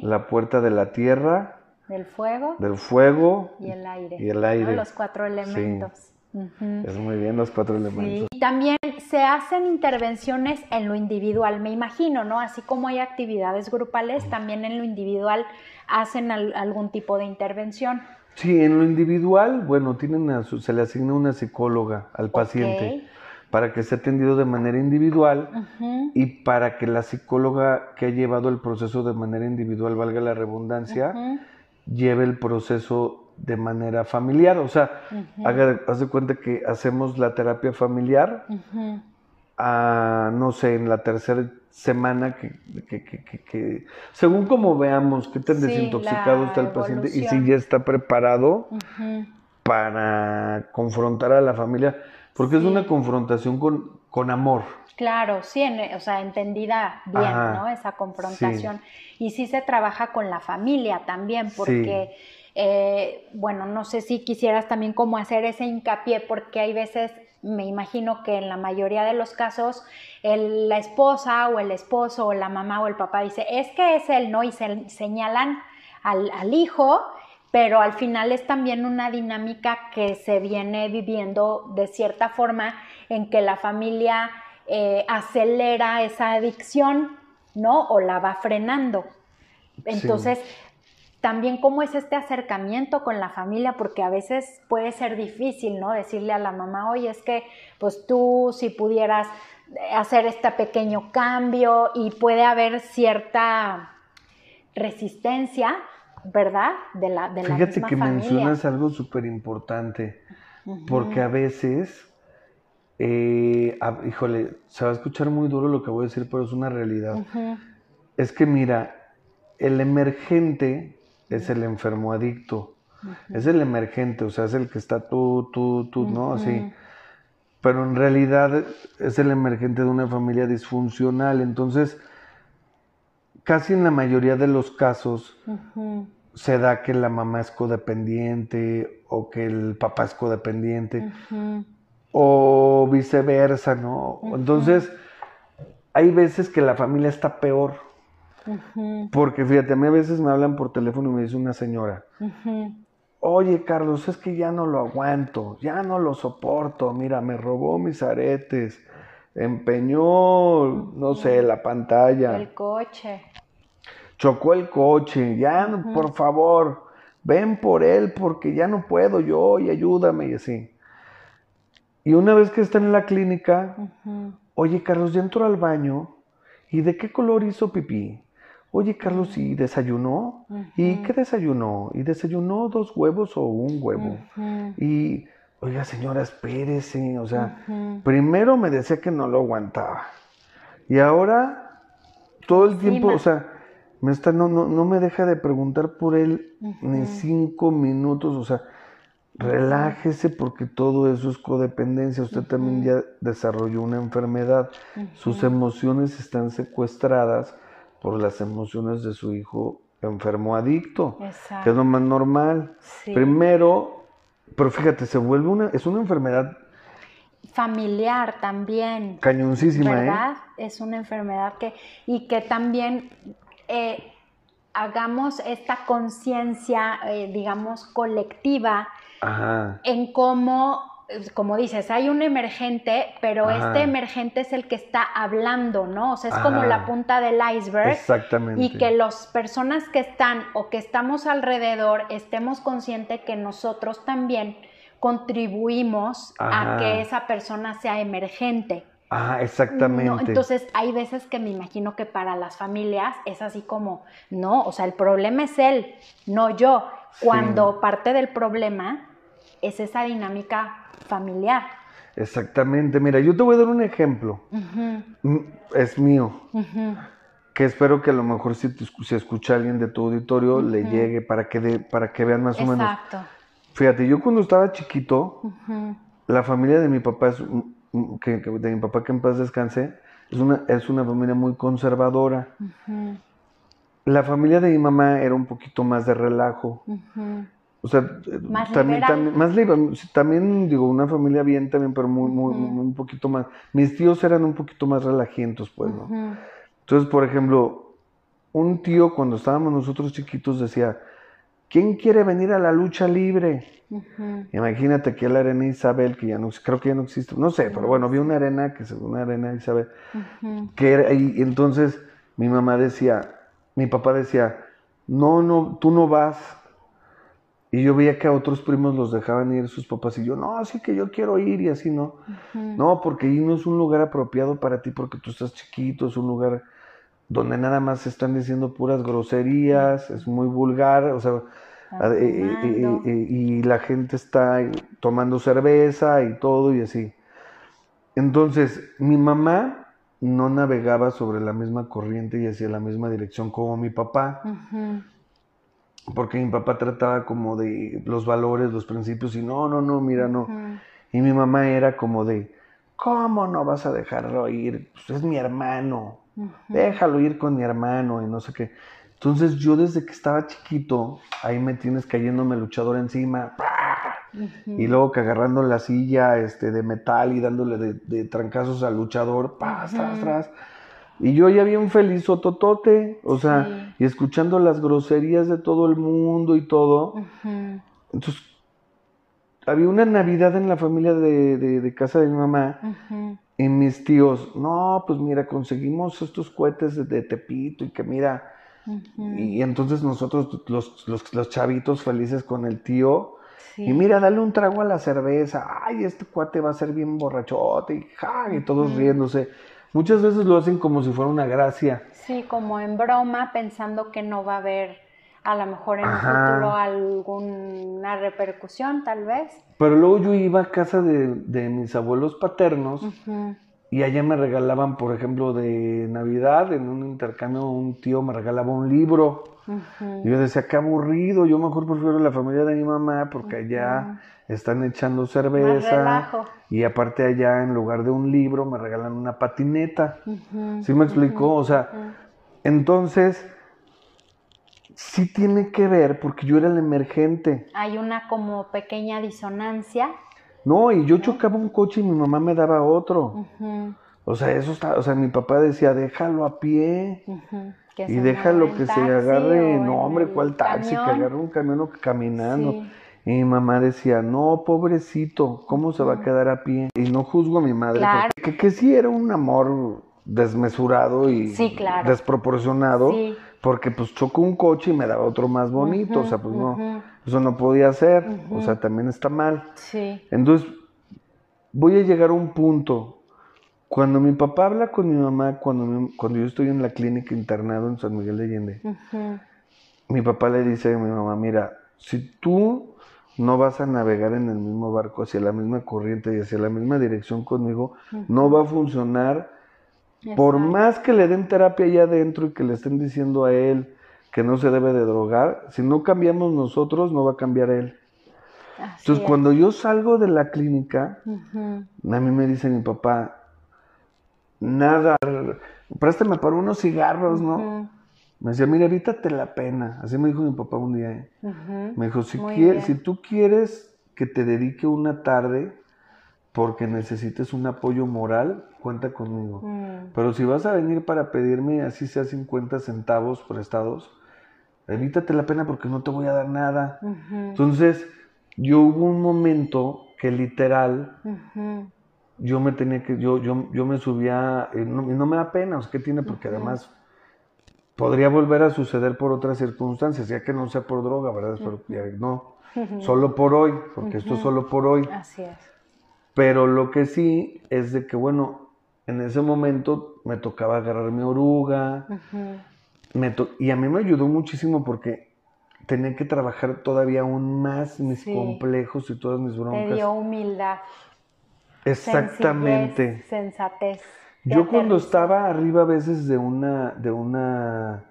[SPEAKER 2] la puerta de la tierra,
[SPEAKER 1] del fuego,
[SPEAKER 2] del fuego
[SPEAKER 1] y el aire.
[SPEAKER 2] Y el aire.
[SPEAKER 1] Los cuatro elementos.
[SPEAKER 2] Es muy bien los cuatro elementos.
[SPEAKER 1] Y también se hacen intervenciones en lo individual, me imagino, ¿no? Así como hay actividades grupales, también en lo individual hacen algún tipo de intervención.
[SPEAKER 2] Sí, en lo individual, bueno, tienen se le asigna una psicóloga al paciente para que sea atendido de manera individual y para que la psicóloga que ha llevado el proceso de manera individual, valga la redundancia, lleve el proceso de manera familiar. O sea, haz de cuenta que hacemos la terapia familiar, a, no sé, en la tercera semana, que, que, según como veamos qué tan desintoxicado está el paciente y si ya está preparado para confrontar a la familia, porque es una confrontación con, con amor.
[SPEAKER 1] Claro, sí, o sea, entendida bien, ¿no? Esa confrontación. Y sí se trabaja con la familia también, porque eh, bueno, no sé si quisieras también como hacer ese hincapié porque hay veces, me imagino que en la mayoría de los casos, la esposa o el esposo o la mamá o el papá dice, es que es él, ¿no? Y se señalan al, hijo, pero al final es también una dinámica que se viene viviendo de cierta forma en que la familia eh, acelera esa adicción, ¿no? O la va frenando. Entonces, también cómo es este acercamiento con la familia, porque a veces puede ser difícil, ¿no? Decirle a la mamá, oye, es que pues tú si pudieras hacer este pequeño cambio y puede haber cierta resistencia, ¿verdad? De la, de
[SPEAKER 2] la Fíjate que mencionas algo súper importante, porque a veces, eh, híjole, se va a escuchar muy duro lo que voy a decir, pero es una realidad. Es que mira, el emergente es el enfermo adicto, es el emergente, o sea, es el que está tú, tú, tú, ¿no? Así. Pero en realidad es el emergente de una familia disfuncional, entonces casi en la mayoría de los casos se da que la mamá es codependiente o que el papá es codependiente o viceversa, ¿no? Entonces hay veces que la familia está peor porque fíjate, a mí a veces me hablan por teléfono y me dice una señora, oye Carlos, es que ya no lo aguanto, ya no lo soporto, mira, me robó mis aretes, empeñó, no sé, la pantalla.
[SPEAKER 1] El coche.
[SPEAKER 2] Chocó el coche, ya, por favor, ven por él porque ya no puedo yo y ayúdame y así. Y una vez que está en la clínica, oye Carlos, ya entró al baño y de qué color hizo pipí. Oye, Carlos, ¿y desayunó? ¿Y qué desayunó? ¿Y desayunó dos huevos o un huevo? Y, oiga, señora, espérese. O sea, primero me decía que no lo aguantaba. Y ahora, todo el tiempo, o sea, me está, no, no, no me deja de preguntar por él ni cinco minutos. O sea, relájese porque todo eso es codependencia. Usted también ya desarrolló una enfermedad. Sus emociones están secuestradas por las emociones de su hijo enfermo adicto, que es lo más normal. Primero, pero fíjate, se vuelve una, es una enfermedad
[SPEAKER 1] familiar también.
[SPEAKER 2] Cañoncísima, ¿eh?
[SPEAKER 1] ¿Verdad? Es una enfermedad que, y que también eh, hagamos esta conciencia, eh, digamos, colectiva en cómo como dices, hay un emergente, pero este emergente es el que está hablando, ¿no? O sea, es como la punta del iceberg.
[SPEAKER 2] Exactamente.
[SPEAKER 1] Y que las personas que están o que estamos alrededor estemos conscientes que nosotros también contribuimos a que esa persona sea emergente.
[SPEAKER 2] Ah, exactamente.
[SPEAKER 1] entonces, hay veces que me imagino que para las familias es así como, no, o sea, el problema es él, no yo. Cuando parte del problema es esa dinámica familiar.
[SPEAKER 2] Exactamente. Mira, yo te voy a dar un ejemplo. Mm, es mío. Que espero que a lo mejor si, si escucha alguien de tu auditorio le llegue para que, de, para que vean más o menos. Exacto. Fíjate, yo cuando estaba chiquito, la familia de mi papá es que, de mi papá que en paz descanse, es una, es una familia muy conservadora. La familia de mi mamá era un poquito más de relajo. O sea, también, también, más libre, también digo, una familia bien también, pero muy, muy, un poquito más. Mis tíos eran un poquito más relajientos, pues, ¿no? Entonces, por ejemplo, un tío cuando estábamos nosotros chiquitos decía, ¿quién quiere venir a la lucha libre? Imagínate aquí la arena Isabel, que ya no, creo que ya no existe, no sé, pero bueno, vi una arena, que es una arena Isabel, que era, y entonces mi mamá decía, mi papá decía, no, no, tú no vas. Y yo veía que a otros primos los dejaban ir sus papás y yo, no, sí que yo quiero ir y así, ¿no? No, porque ahí no es un lugar apropiado para ti porque tú estás chiquito, es un lugar donde nada más se están diciendo puras groserías, es muy vulgar, o sea, y la gente está tomando cerveza y todo y así. Entonces, mi mamá no navegaba sobre la misma corriente y hacia la misma dirección como mi papá. Porque mi papá trataba como de los valores, los principios, y no, no, no, mira, no. Y mi mamá era como de, ¿cómo no vas a dejarlo ir? Pues es mi hermano, déjalo ir con mi hermano y no sé qué. Entonces yo desde que estaba chiquito, ahí me tienes cayéndome el luchador encima, y luego que agarrando la silla este, de metal y dándole de, trancazos al luchador, pa, tras, tras. Y yo ya un feliz ototote, o sea, y escuchando las groserías de todo el mundo y todo. Entonces, había una Navidad en la familia de, casa de mi mamá. Y mis tíos, no, pues mira, conseguimos estos cohetes de, de Tepito y que mira, y entonces nosotros, los, los, chavitos felices con el tío, y mira, dale un trago a la cerveza, ay, este cuate va a ser bien borrachote, y, ja, y todos riéndose. Muchas veces lo hacen como si fuera una gracia.
[SPEAKER 1] Sí, como en broma, pensando que no va a haber a lo mejor en el futuro alguna repercusión, tal vez.
[SPEAKER 2] Pero luego yo iba a casa de, de mis abuelos paternos y allá me regalaban, por ejemplo, de Navidad, en un intercambio, un tío me regalaba un libro. Y yo decía, qué aburrido, yo mejor prefiero la familia de mi mamá porque allá están echando cerveza. Y aparte allá, en lugar de un libro, me regalan una patineta. ¿Sí me explicó? O sea, entonces, sí tiene que ver porque yo era el emergente.
[SPEAKER 1] Hay una como pequeña disonancia
[SPEAKER 2] no, y yo chocaba un coche y mi mamá me daba otro. O sea, eso está, o sea, mi papá decía, déjalo a pie. y déjalo que se agarre, no hombre, ¿cuál taxi? Que agarre un camión o caminando. Y mi mamá decía, no, pobrecito, ¿cómo se va a quedar a pie? Y no juzgo a mi madre, porque que, sí era un amor desmesurado y desproporcionado, porque pues chocó un coche y me daba otro más bonito, o sea, pues no eso no podía ser, o sea, también está mal.
[SPEAKER 1] Sí.
[SPEAKER 2] Entonces, voy a llegar a un punto. Cuando mi papá habla con mi mamá, cuando, cuando yo estoy en la clínica internado en San Miguel de Allende, mi papá le dice a mi mamá, mira, si tú no vas a navegar en el mismo barco hacia la misma corriente y hacia la misma dirección conmigo, no va a funcionar. Por más que le den terapia allá adentro y que le estén diciendo a él, que no se debe de drogar. Si no cambiamos nosotros, no va a cambiar él. Entonces, cuando yo salgo de la clínica, a mí me dice mi papá, nada, préstame para unos cigarros, ¿no? Me decía, mira, evítate la pena. Así me dijo mi papá un día. ¿eh? Me dijo, si, si tú quieres que te dedique una tarde, porque necesites un apoyo moral, cuenta conmigo.
[SPEAKER 1] Mm.
[SPEAKER 2] Pero si vas a venir para pedirme así sea 50 centavos prestados, evítate la pena porque no te voy a dar nada. Entonces, yo hubo un momento que literal yo me tenía que, yo, yo, yo me subía, y no, y no me da pena, o sea, ¿qué tiene? Porque además podría volver a suceder por otras circunstancias, ya que no sea por droga, ¿verdad? Pero ya no, solo por hoy, porque esto es solo por hoy.
[SPEAKER 1] Así es.
[SPEAKER 2] Pero lo que sí es de que, bueno, en ese momento me tocaba agarrar mi oruga,
[SPEAKER 1] Ujú.
[SPEAKER 2] me to- y a mí me ayudó muchísimo porque tenía que trabajar todavía aún más mis
[SPEAKER 1] Sí.
[SPEAKER 2] complejos y todas mis
[SPEAKER 1] Te
[SPEAKER 2] broncas.
[SPEAKER 1] dio humildad.
[SPEAKER 2] Exactamente.
[SPEAKER 1] sensatez. Te
[SPEAKER 2] Yo cuando estaba arriba a veces de una, de una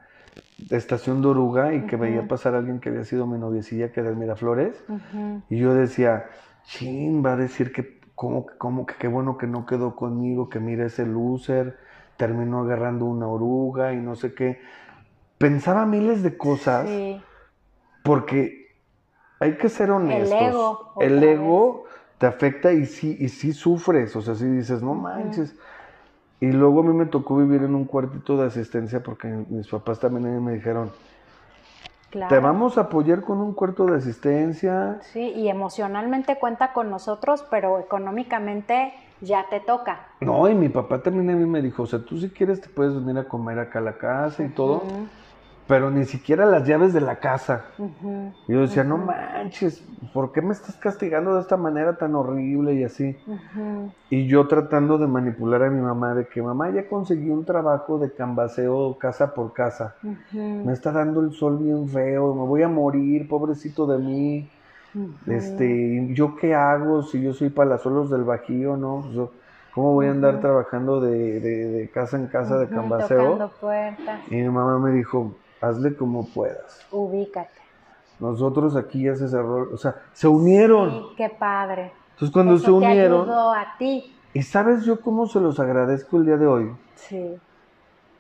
[SPEAKER 2] estación de oruga y que veía
[SPEAKER 1] Ujú.
[SPEAKER 2] pasar a alguien que había sido mi noviecilla, que era Miraflores,
[SPEAKER 1] Ujú.
[SPEAKER 2] y yo decía, chin, va a decir que cómo, cómo que qué bueno que no quedó conmigo, que mira ese loser, terminó agarrando una oruga y no sé qué. Pensaba miles de cosas
[SPEAKER 1] Sí.
[SPEAKER 2] porque hay que ser honestos.
[SPEAKER 1] ego,
[SPEAKER 2] El ego te afecta y sí, y sí sufres, o sea, sí dices, no manches. Y luego a mí me tocó vivir en un cuartito de asistencia porque mis papás también me dijeron,
[SPEAKER 1] Claro.
[SPEAKER 2] te vamos a apoyar con un cuarto de asistencia.
[SPEAKER 1] Sí, y emocionalmente cuenta con nosotros, pero económicamente ya te toca.
[SPEAKER 2] No, y mi papá también a mí me dijo, o sea, tú si quieres te puedes venir a comer acá a la casa y todo,
[SPEAKER 1] Ujú,
[SPEAKER 2] pero ni siquiera las llaves de la casa. Y yo decía, no manches, ¿por qué me estás castigando de esta manera tan horrible y así? Y yo tratando de manipular a mi mamá de que mamá ya conseguí un trabajo de cambaseo casa por casa. Me está dando el sol bien feo, me voy a morir, pobrecito de mí. Este, ¿yo qué hago si yo soy palazuelos del Bajío, no? Pues yo, ¿Cómo voy a andar trabajando de, de- de casa en casa de cambaseo?
[SPEAKER 1] Tocando puertas.
[SPEAKER 2] Y mi mamá me dijo, hazle como puedas.
[SPEAKER 1] Ubícate.
[SPEAKER 2] Nosotros aquí ya se cerró, o sea, se unieron.
[SPEAKER 1] Sí, qué padre.
[SPEAKER 2] Entonces cuando
[SPEAKER 1] Eso
[SPEAKER 2] se
[SPEAKER 1] te
[SPEAKER 2] unieron,
[SPEAKER 1] ayudó a ti.
[SPEAKER 2] y sabes yo cómo se los agradezco el día de hoy,
[SPEAKER 1] Sí.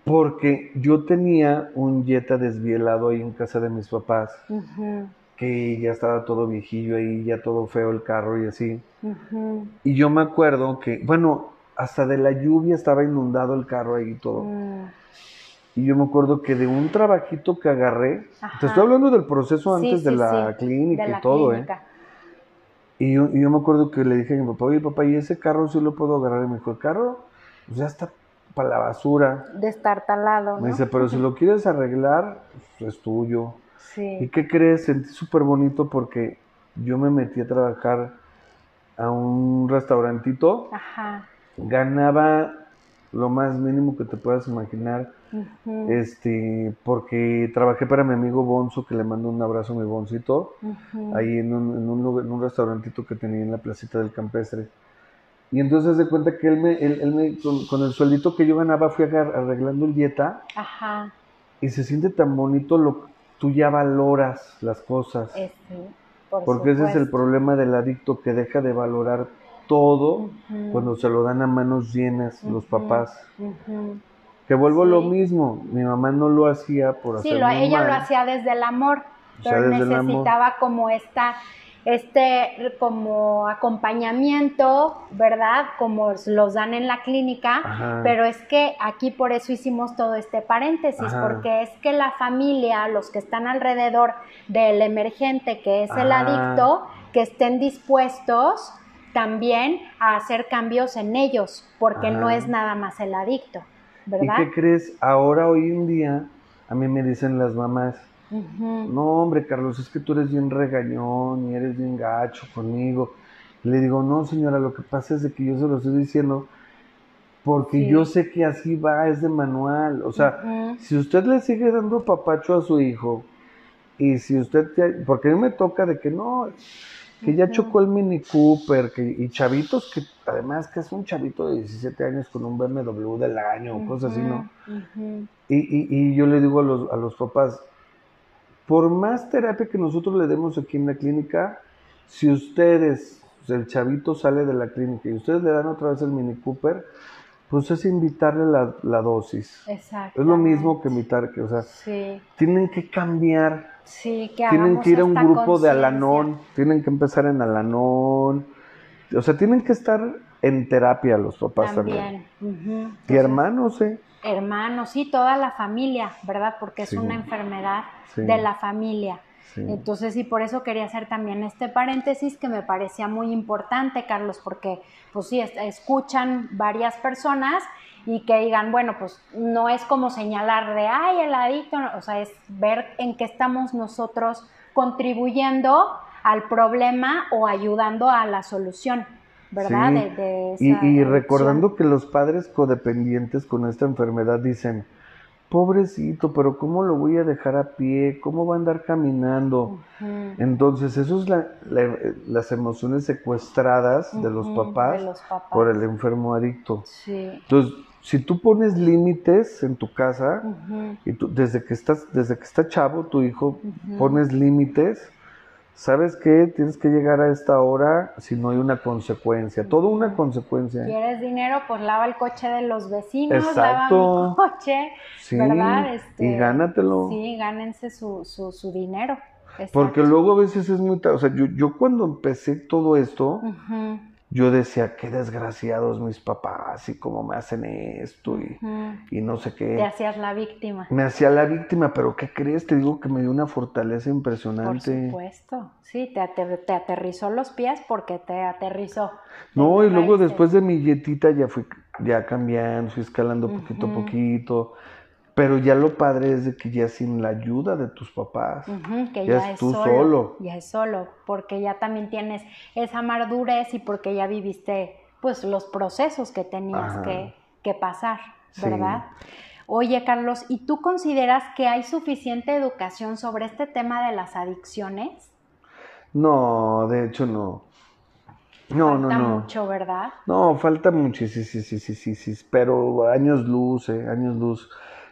[SPEAKER 2] porque yo tenía un Jetta desvielado ahí en casa de mis papás,
[SPEAKER 1] Ujú,
[SPEAKER 2] que ya estaba todo viejillo ahí, ya todo feo el carro y así.
[SPEAKER 1] ujú,
[SPEAKER 2] Y yo me acuerdo que, bueno, hasta de la lluvia estaba inundado el carro ahí y todo.
[SPEAKER 1] mm.
[SPEAKER 2] Y yo me acuerdo que de un trabajito que agarré,
[SPEAKER 1] Ajá.
[SPEAKER 2] te estoy hablando del proceso
[SPEAKER 1] Sí,
[SPEAKER 2] antes de
[SPEAKER 1] sí,
[SPEAKER 2] la
[SPEAKER 1] sí,
[SPEAKER 2] clínica
[SPEAKER 1] de la
[SPEAKER 2] y todo, ¿eh?
[SPEAKER 1] clínica.
[SPEAKER 2] Y yo, y yo me acuerdo que le dije a mi papá, oye papá, ¿y ese carro sí lo puedo agarrar? Y me dijo, el carro pues ya está para la basura.
[SPEAKER 1] Destartalado, ¿no?
[SPEAKER 2] Me dice, pero si lo quieres arreglar, pues es tuyo. ¿Y
[SPEAKER 1] Sí.
[SPEAKER 2] qué crees? Sentí súper bonito porque yo me metí a trabajar a un restaurantito,
[SPEAKER 1] Ajá.
[SPEAKER 2] ganaba lo más mínimo que te puedas imaginar, este, porque trabajé para mi amigo Bonzo, que le mando un abrazo a mi Boncito,
[SPEAKER 1] ujú.
[SPEAKER 2] ahí en un, en un, lugar- en un restaurantito que tenía en la placita del campestre. Y entonces se cuenta que él me, él, él me con, con el sueldito que yo ganaba, fui arreglando el dieta
[SPEAKER 1] Ajá.
[SPEAKER 2] y se siente tan bonito lo tú ya valoras las cosas.
[SPEAKER 1] Sí, por
[SPEAKER 2] Porque ese es el problema del adicto que deja de valorar todo cuando se lo dan a manos llenas los papás. Que vuelvo lo
[SPEAKER 1] Sí.
[SPEAKER 2] mismo, mi mamá no lo hacía por
[SPEAKER 1] Sí,
[SPEAKER 2] hacer
[SPEAKER 1] lo- ella lo hacía desde el amor,
[SPEAKER 2] O sea,
[SPEAKER 1] pero
[SPEAKER 2] amor.
[SPEAKER 1] necesitaba como esta, este como acompañamiento, ¿verdad? Como los dan en la clínica,
[SPEAKER 2] Ajá.
[SPEAKER 1] pero es que aquí por eso hicimos todo este paréntesis,
[SPEAKER 2] Ajá.
[SPEAKER 1] porque es que la familia, los que están alrededor del emergente, que es el adicto, que estén dispuestos también a hacer cambios en ellos, porque no es nada más el adicto,
[SPEAKER 2] ¿Y
[SPEAKER 1] ¿verdad?
[SPEAKER 2] qué crees? Ahora, hoy en día, a mí me dicen las mamás, no hombre, Carlos, es que tú eres bien regañón y eres bien gacho conmigo. Le digo, no, señora, lo que pasa es de que yo se lo estoy diciendo porque
[SPEAKER 1] Sí.
[SPEAKER 2] yo sé que así va, es de manual. O sea, si usted le sigue dando papacho a su hijo y si usted, porque a mí me toca de que no, que ya chocó el Mini Cooper, que, y chavitos que además que es un chavito de 17 años con un BMW del año o cosas así, ¿no? Y, y, y yo le digo a los, a los papás, por más terapia que nosotros le demos aquí en la clínica, si ustedes, el chavito sale de la clínica y ustedes le dan otra vez el Mini Cooper, pues es invitarle la, la dosis.
[SPEAKER 1] Exacto.
[SPEAKER 2] Es lo mismo que invitar, que, o sea,
[SPEAKER 1] Sí,
[SPEAKER 2] tienen que cambiar,
[SPEAKER 1] sí, que
[SPEAKER 2] tienen que ir a un grupo de. Alanón, tienen que empezar en Alanón, o sea, tienen que estar en terapia los papás también.
[SPEAKER 1] Ujú.
[SPEAKER 2] Y hermanos, ¿eh?
[SPEAKER 1] Hermanos, sí, toda la familia, ¿verdad? Porque es
[SPEAKER 2] Sí.
[SPEAKER 1] una enfermedad
[SPEAKER 2] Sí.
[SPEAKER 1] de la familia.
[SPEAKER 2] Sí.
[SPEAKER 1] Entonces, y por eso quería hacer también este paréntesis que me parecía muy importante, Carlos, porque pues sí, es- escuchan varias personas y que digan, bueno, pues no es como señalar de, ay, el adicto, no", o sea, es ver en qué estamos nosotros contribuyendo al problema o ayudando a la solución, ¿verdad?
[SPEAKER 2] Sí.
[SPEAKER 1] De, de esa
[SPEAKER 2] Y, y recordando que los padres codependientes con esta enfermedad dicen, pobrecito, pero ¿cómo lo voy a dejar a pie? ¿Cómo va a andar caminando? Entonces, eso es la- la- las emociones secuestradas de los papás
[SPEAKER 1] de los papás.
[SPEAKER 2] por el enfermo adicto.
[SPEAKER 1] Sí.
[SPEAKER 2] Entonces, si tú pones límites en tu casa, y tú, desde que estás, desde que está chavo, tu hijo, pones límites, ¿sabes qué? Tienes que llegar a esta hora si no hay una consecuencia. Todo una consecuencia.
[SPEAKER 1] ¿Quieres dinero? Pues lava el coche de los vecinos,
[SPEAKER 2] Exacto.
[SPEAKER 1] lava mi coche,
[SPEAKER 2] Sí,
[SPEAKER 1] ¿verdad? Este,
[SPEAKER 2] y gánatelo.
[SPEAKER 1] Sí, gánense su, su, su dinero.
[SPEAKER 2] Porque luego a veces es muy... ta- O sea, yo, yo cuando empecé todo esto,
[SPEAKER 1] Ujú,
[SPEAKER 2] yo decía, qué desgraciados mis papás y cómo me hacen esto y, y no sé
[SPEAKER 1] Te
[SPEAKER 2] qué.
[SPEAKER 1] hacías la víctima.
[SPEAKER 2] Me hacía la víctima, pero ¿qué crees? Te digo que me dio una fortaleza
[SPEAKER 1] Por
[SPEAKER 2] impresionante.
[SPEAKER 1] supuesto. Sí, te, ater- te aterrizó los pies porque te aterrizó.
[SPEAKER 2] No,
[SPEAKER 1] Te
[SPEAKER 2] y luego después de mi yetita ya fui ya cambiando, fui escalando poquito a poquito. Pero ya lo padre es de que ya sin la ayuda de tus papás.
[SPEAKER 1] Que
[SPEAKER 2] Ya
[SPEAKER 1] ya,
[SPEAKER 2] es
[SPEAKER 1] es
[SPEAKER 2] tú
[SPEAKER 1] solo,
[SPEAKER 2] solo.
[SPEAKER 1] Ya es solo, porque ya también tienes esa madurez y porque ya viviste pues los procesos que tenías que, que pasar,
[SPEAKER 2] Sí.
[SPEAKER 1] ¿verdad? Oye, Carlos, ¿y tú consideras que hay suficiente educación sobre este tema de las adicciones?
[SPEAKER 2] No, de hecho no. No, no,
[SPEAKER 1] Falta
[SPEAKER 2] no.
[SPEAKER 1] mucho, ¿verdad?
[SPEAKER 2] No, falta mucho, sí, sí, sí, sí, sí, sí, pero años luz, eh, años luz.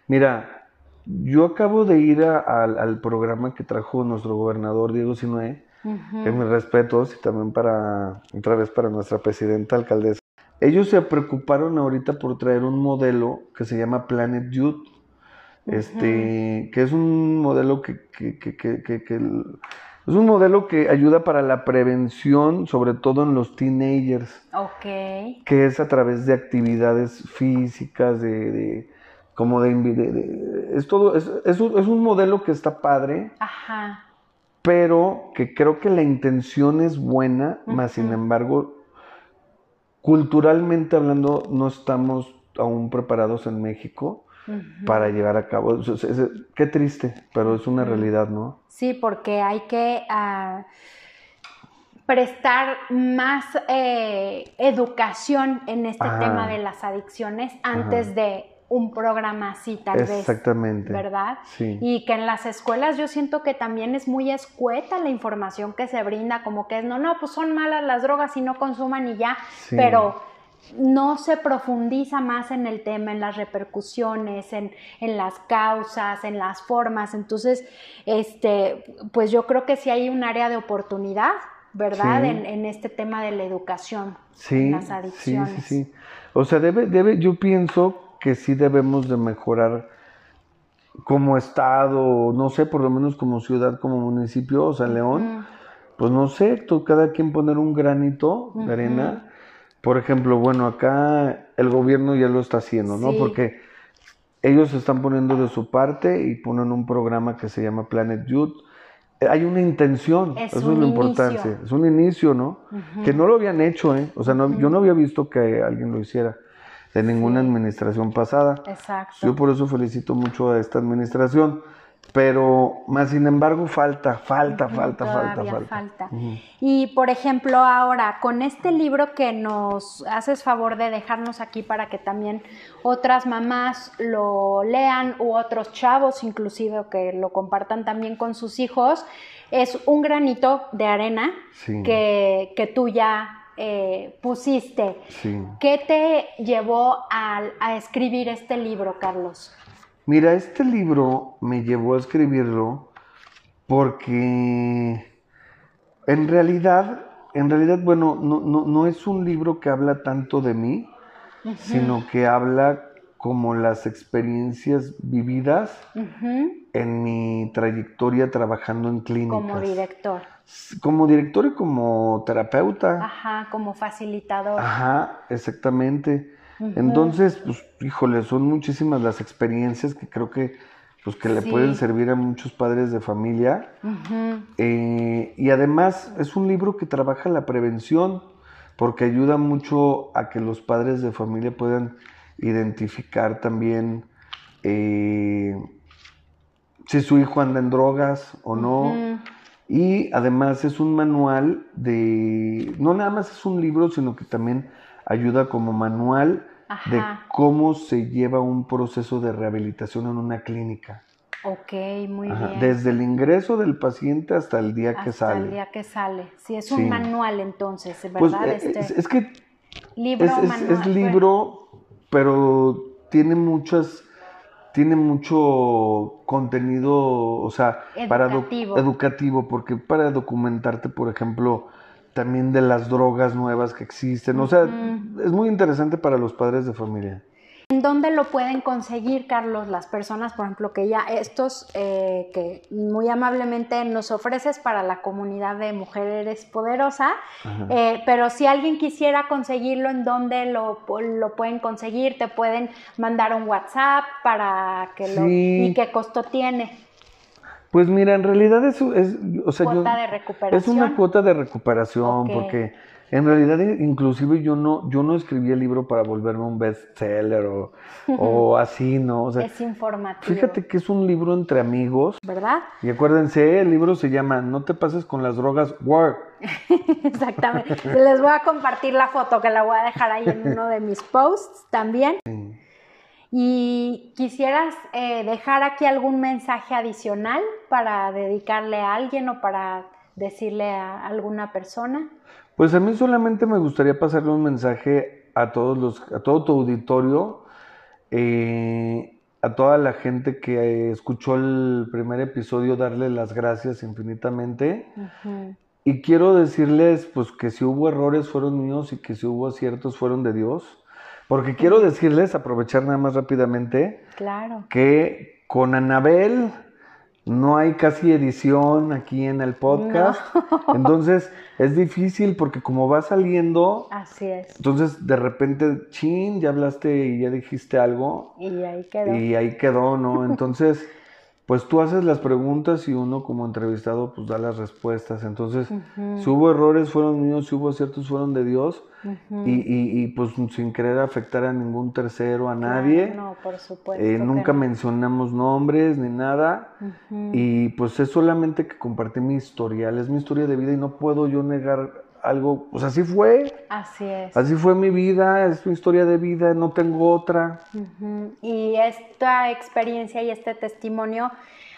[SPEAKER 2] Mira, yo acabo de ir a- al, al programa que trajo nuestro gobernador Diego Sinué,
[SPEAKER 1] Ujú,
[SPEAKER 2] que mis respetos, y también para, otra vez para nuestra presidenta alcaldesa. Ellos se preocuparon ahorita por traer un modelo que se llama Planet Youth, este, que es un modelo que, que, que, que, que- que el- es un modelo que ayuda para la prevención, sobre todo en los teenagers.
[SPEAKER 1] Ok,
[SPEAKER 2] que es a través de actividades físicas, de, de- como de, de- de- es todo, es, es un, es un modelo que está padre,
[SPEAKER 1] ajá,
[SPEAKER 2] pero que creo que la intención es buena, más sin embargo, culturalmente hablando, no estamos aún preparados en México para llevar a cabo. Es- qué triste, pero es una realidad, ¿no?
[SPEAKER 1] Sí, porque hay que ah, prestar más eh, educación en este
[SPEAKER 2] Ajá.
[SPEAKER 1] tema de las adicciones antes
[SPEAKER 2] Ajá.
[SPEAKER 1] de un programa así, tal vez.
[SPEAKER 2] Exactamente.
[SPEAKER 1] ¿Verdad?
[SPEAKER 2] Sí.
[SPEAKER 1] Y que en las escuelas yo siento que también es muy escueta la información que se brinda, como que es, no, no, pues son malas las drogas y no consuman y ya,
[SPEAKER 2] Sí.
[SPEAKER 1] pero no se profundiza más en el tema, en las repercusiones, en, en las causas, en las formas. Entonces, este, pues yo creo que sí hay un área de oportunidad, ¿verdad?
[SPEAKER 2] Sí.
[SPEAKER 1] En, en este tema de la educación,
[SPEAKER 2] Sí,
[SPEAKER 1] en las
[SPEAKER 2] sí,
[SPEAKER 1] adicciones.
[SPEAKER 2] sí, sí. O sea, debe, debe, yo pienso que sí debemos de mejorar como estado, no sé, por lo menos como ciudad, como municipio, o sea, León, pues no sé, tú, cada quien poner un granito de arena. Por ejemplo, bueno, acá el gobierno ya lo está haciendo, ¿no? Porque ellos están poniendo de su parte y ponen un programa que se llama Planet Youth. Eh, Hay una intención,
[SPEAKER 1] Es
[SPEAKER 2] eso
[SPEAKER 1] un
[SPEAKER 2] es lo importante. Es un inicio, ¿no? Que no lo habían hecho, ¿eh? O sea, no- yo no había visto que alguien lo hiciera de ninguna
[SPEAKER 1] Sí.
[SPEAKER 2] administración pasada.
[SPEAKER 1] Exacto.
[SPEAKER 2] Yo por eso felicito mucho a esta administración. Pero, más sin embargo, falta, falta, falta, falta, falta.
[SPEAKER 1] Y por ejemplo, ahora con este libro que nos haces favor de dejarnos aquí para que también otras mamás lo lean u otros chavos inclusive que lo compartan también con sus hijos, es un granito de arena
[SPEAKER 2] Sí.
[SPEAKER 1] que, que tú ya eh, pusiste.
[SPEAKER 2] Sí.
[SPEAKER 1] ¿Qué te llevó a, a escribir este libro, Carlos?
[SPEAKER 2] Mira, este libro me llevó a escribirlo porque en realidad, en realidad, bueno, no, no, no es un libro que habla tanto de mí, sino que habla como las experiencias vividas en mi trayectoria trabajando en clínicas.
[SPEAKER 1] Como director.
[SPEAKER 2] Como director y como terapeuta.
[SPEAKER 1] Ajá, como facilitador.
[SPEAKER 2] Ajá, exactamente. Entonces, pues, híjole, son muchísimas las experiencias que creo que, pues, que le pueden servir a muchos padres de familia. Eh, y además es un libro que trabaja la prevención, porque ayuda mucho a que los padres de familia puedan identificar también eh, si su hijo anda en drogas o no. Y además es un manual de, no nada más es un libro, sino que también ayuda como manual de cómo se lleva un proceso de rehabilitación en una clínica.
[SPEAKER 1] Ok, muy bien.
[SPEAKER 2] Desde el ingreso del paciente hasta el día que sale.
[SPEAKER 1] Hasta el día que sale. Sí, es un manual entonces, ¿verdad?
[SPEAKER 2] Pues, es, que libro, es, libro, pero tiene muchas tiene mucho contenido, o sea,
[SPEAKER 1] educativo.
[SPEAKER 2] para educativo, porque para documentarte, por ejemplo, también de las drogas nuevas que existen, o sea, es muy interesante para los padres de familia.
[SPEAKER 1] ¿En dónde lo pueden conseguir, Carlos, las personas, por ejemplo, que ya estos eh, que muy amablemente nos ofreces para la comunidad de Mujeres Poderosa, eh, pero si alguien quisiera conseguirlo, ¿en dónde lo, lo, pueden conseguir? ¿Te pueden mandar un WhatsApp para que lo... ¿Y qué costo tiene?
[SPEAKER 2] Pues mira, en realidad es, es o sea,
[SPEAKER 1] cuota de recuperación.
[SPEAKER 2] Es una cuota de recuperación porque en realidad, inclusive yo no, yo no escribí el libro para volverme un bestseller o, o así, ¿no?
[SPEAKER 1] es informativo.
[SPEAKER 2] Fíjate que es un libro entre amigos.
[SPEAKER 1] ¿Verdad?
[SPEAKER 2] Y acuérdense, el libro se llama No te pases con las drogas, War.
[SPEAKER 1] Exactamente. Les voy a compartir la foto que la voy a dejar ahí en uno de mis posts también. Y quisieras eh, dejar aquí algún mensaje adicional para dedicarle a alguien o para decirle a alguna persona.
[SPEAKER 2] Pues a mí solamente me gustaría pasarle un mensaje a todos los, a todo tu auditorio, eh, a toda la gente que escuchó el primer episodio, darle las gracias infinitamente. Y quiero decirles, pues, que si hubo errores fueron míos y que si hubo aciertos fueron de Dios. Porque quiero decirles, aprovechar nada más rápidamente,
[SPEAKER 1] claro.
[SPEAKER 2] que con Anabel no hay casi edición aquí en el podcast. Entonces es difícil porque como va saliendo.
[SPEAKER 1] Así es.
[SPEAKER 2] Entonces de repente, chin, ya hablaste y ya dijiste algo.
[SPEAKER 1] Y ahí quedó.
[SPEAKER 2] Y ahí quedó, ¿no? Entonces pues tú haces las preguntas y uno como entrevistado pues da las respuestas. Entonces, si hubo errores fueron míos, si hubo aciertos fueron de Dios y, y, pues sin querer afectar a ningún tercero, a nadie.
[SPEAKER 1] No, por supuesto.
[SPEAKER 2] Eh, nunca mencionamos nombres ni nada y pues es solamente que compartí mi historial, es mi historia de vida y no puedo yo negar algo, pues así fue.
[SPEAKER 1] Así es.
[SPEAKER 2] Así fue mi vida, es mi historia de vida, no tengo otra.
[SPEAKER 1] Y esta experiencia y este testimonio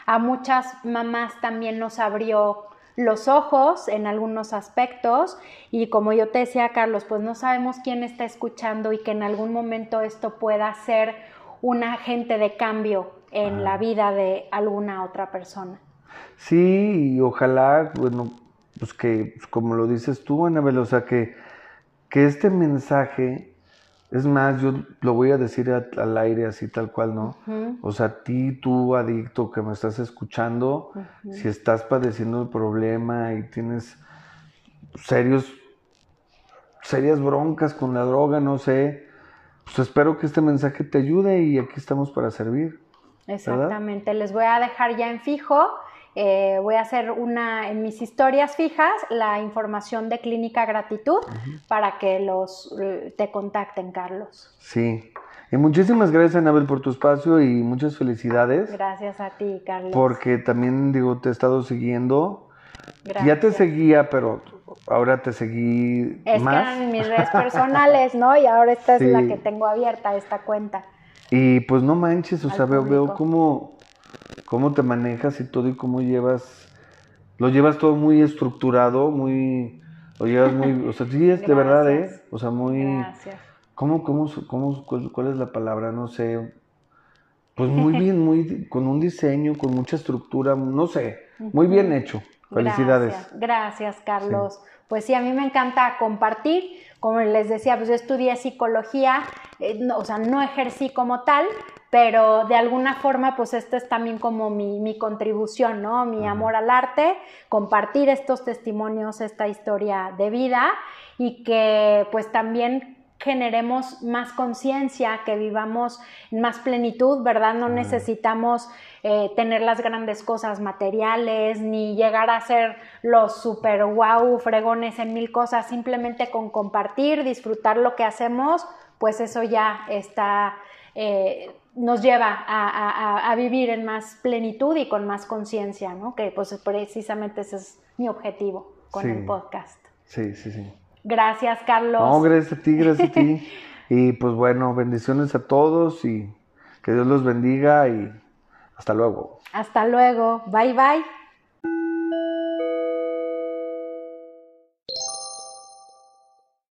[SPEAKER 1] a muchas mamás también nos abrió los ojos en algunos aspectos y como yo te decía Carlos, pues no sabemos quién está escuchando y que en algún momento esto pueda ser un agente de cambio en la vida de alguna otra persona.
[SPEAKER 2] Sí, y ojalá, bueno, pues que, pues, como lo dices tú, Anabel, o sea, que, que este mensaje, es más, yo lo voy a decir al aire así tal cual, ¿no? O sea, ti, tú, adicto, que me estás escuchando, si estás padeciendo el problema y tienes serios, serias broncas con la droga, no sé, pues espero que este mensaje te ayude y aquí estamos para servir.
[SPEAKER 1] Exactamente, les voy a dejar ya en fijo eh, voy a hacer una en mis historias fijas la información de Clínica Gratitud para que los eh, te contacten, Carlos.
[SPEAKER 2] Sí. Y muchísimas gracias, Anabel, por tu espacio y muchas felicidades.
[SPEAKER 1] Gracias a ti, Carlos.
[SPEAKER 2] Porque también, digo, te he estado siguiendo. Ya te seguía, pero ahora te seguí
[SPEAKER 1] es
[SPEAKER 2] más.
[SPEAKER 1] que eran mis redes personales, ¿no? Y ahora esta es la que tengo abierta, esta cuenta.
[SPEAKER 2] Y pues no manches, o sea, veo, veo cómo cómo te manejas y todo y cómo llevas, lo llevas todo muy estructurado, muy, lo llevas muy, o sea, sí es de verdad, ¿eh? O sea, muy...
[SPEAKER 1] Gracias.
[SPEAKER 2] ¿Cómo, cómo, cómo, cuál, es la palabra? No sé. Pues muy bien, muy, con un diseño, con mucha estructura, no sé, muy bien hecho. Felicidades.
[SPEAKER 1] Gracias, gracias Carlos. Pues sí, a mí me encanta compartir. Como les decía, pues yo estudié psicología, eh, o sea, no ejercí como tal, pero de alguna forma pues esto es también como mi, mi contribución, ¿no? Mi amor al arte, compartir estos testimonios, esta historia de vida y que pues también generemos más conciencia, que vivamos en más plenitud, ¿verdad? No necesitamos eh, tener las grandes cosas materiales, ni llegar a ser los super wow fregones en mil cosas, simplemente con compartir, disfrutar lo que hacemos, pues eso ya está, eh, nos lleva a, vivir en más plenitud y con más conciencia, ¿no? Que pues precisamente ese es mi objetivo con el podcast.
[SPEAKER 2] Sí, sí, sí.
[SPEAKER 1] Gracias, Carlos.
[SPEAKER 2] No, gracias a ti, gracias a ti. y pues bueno, bendiciones a todos y que Dios los bendiga y hasta luego.
[SPEAKER 1] Hasta luego. Bye, bye.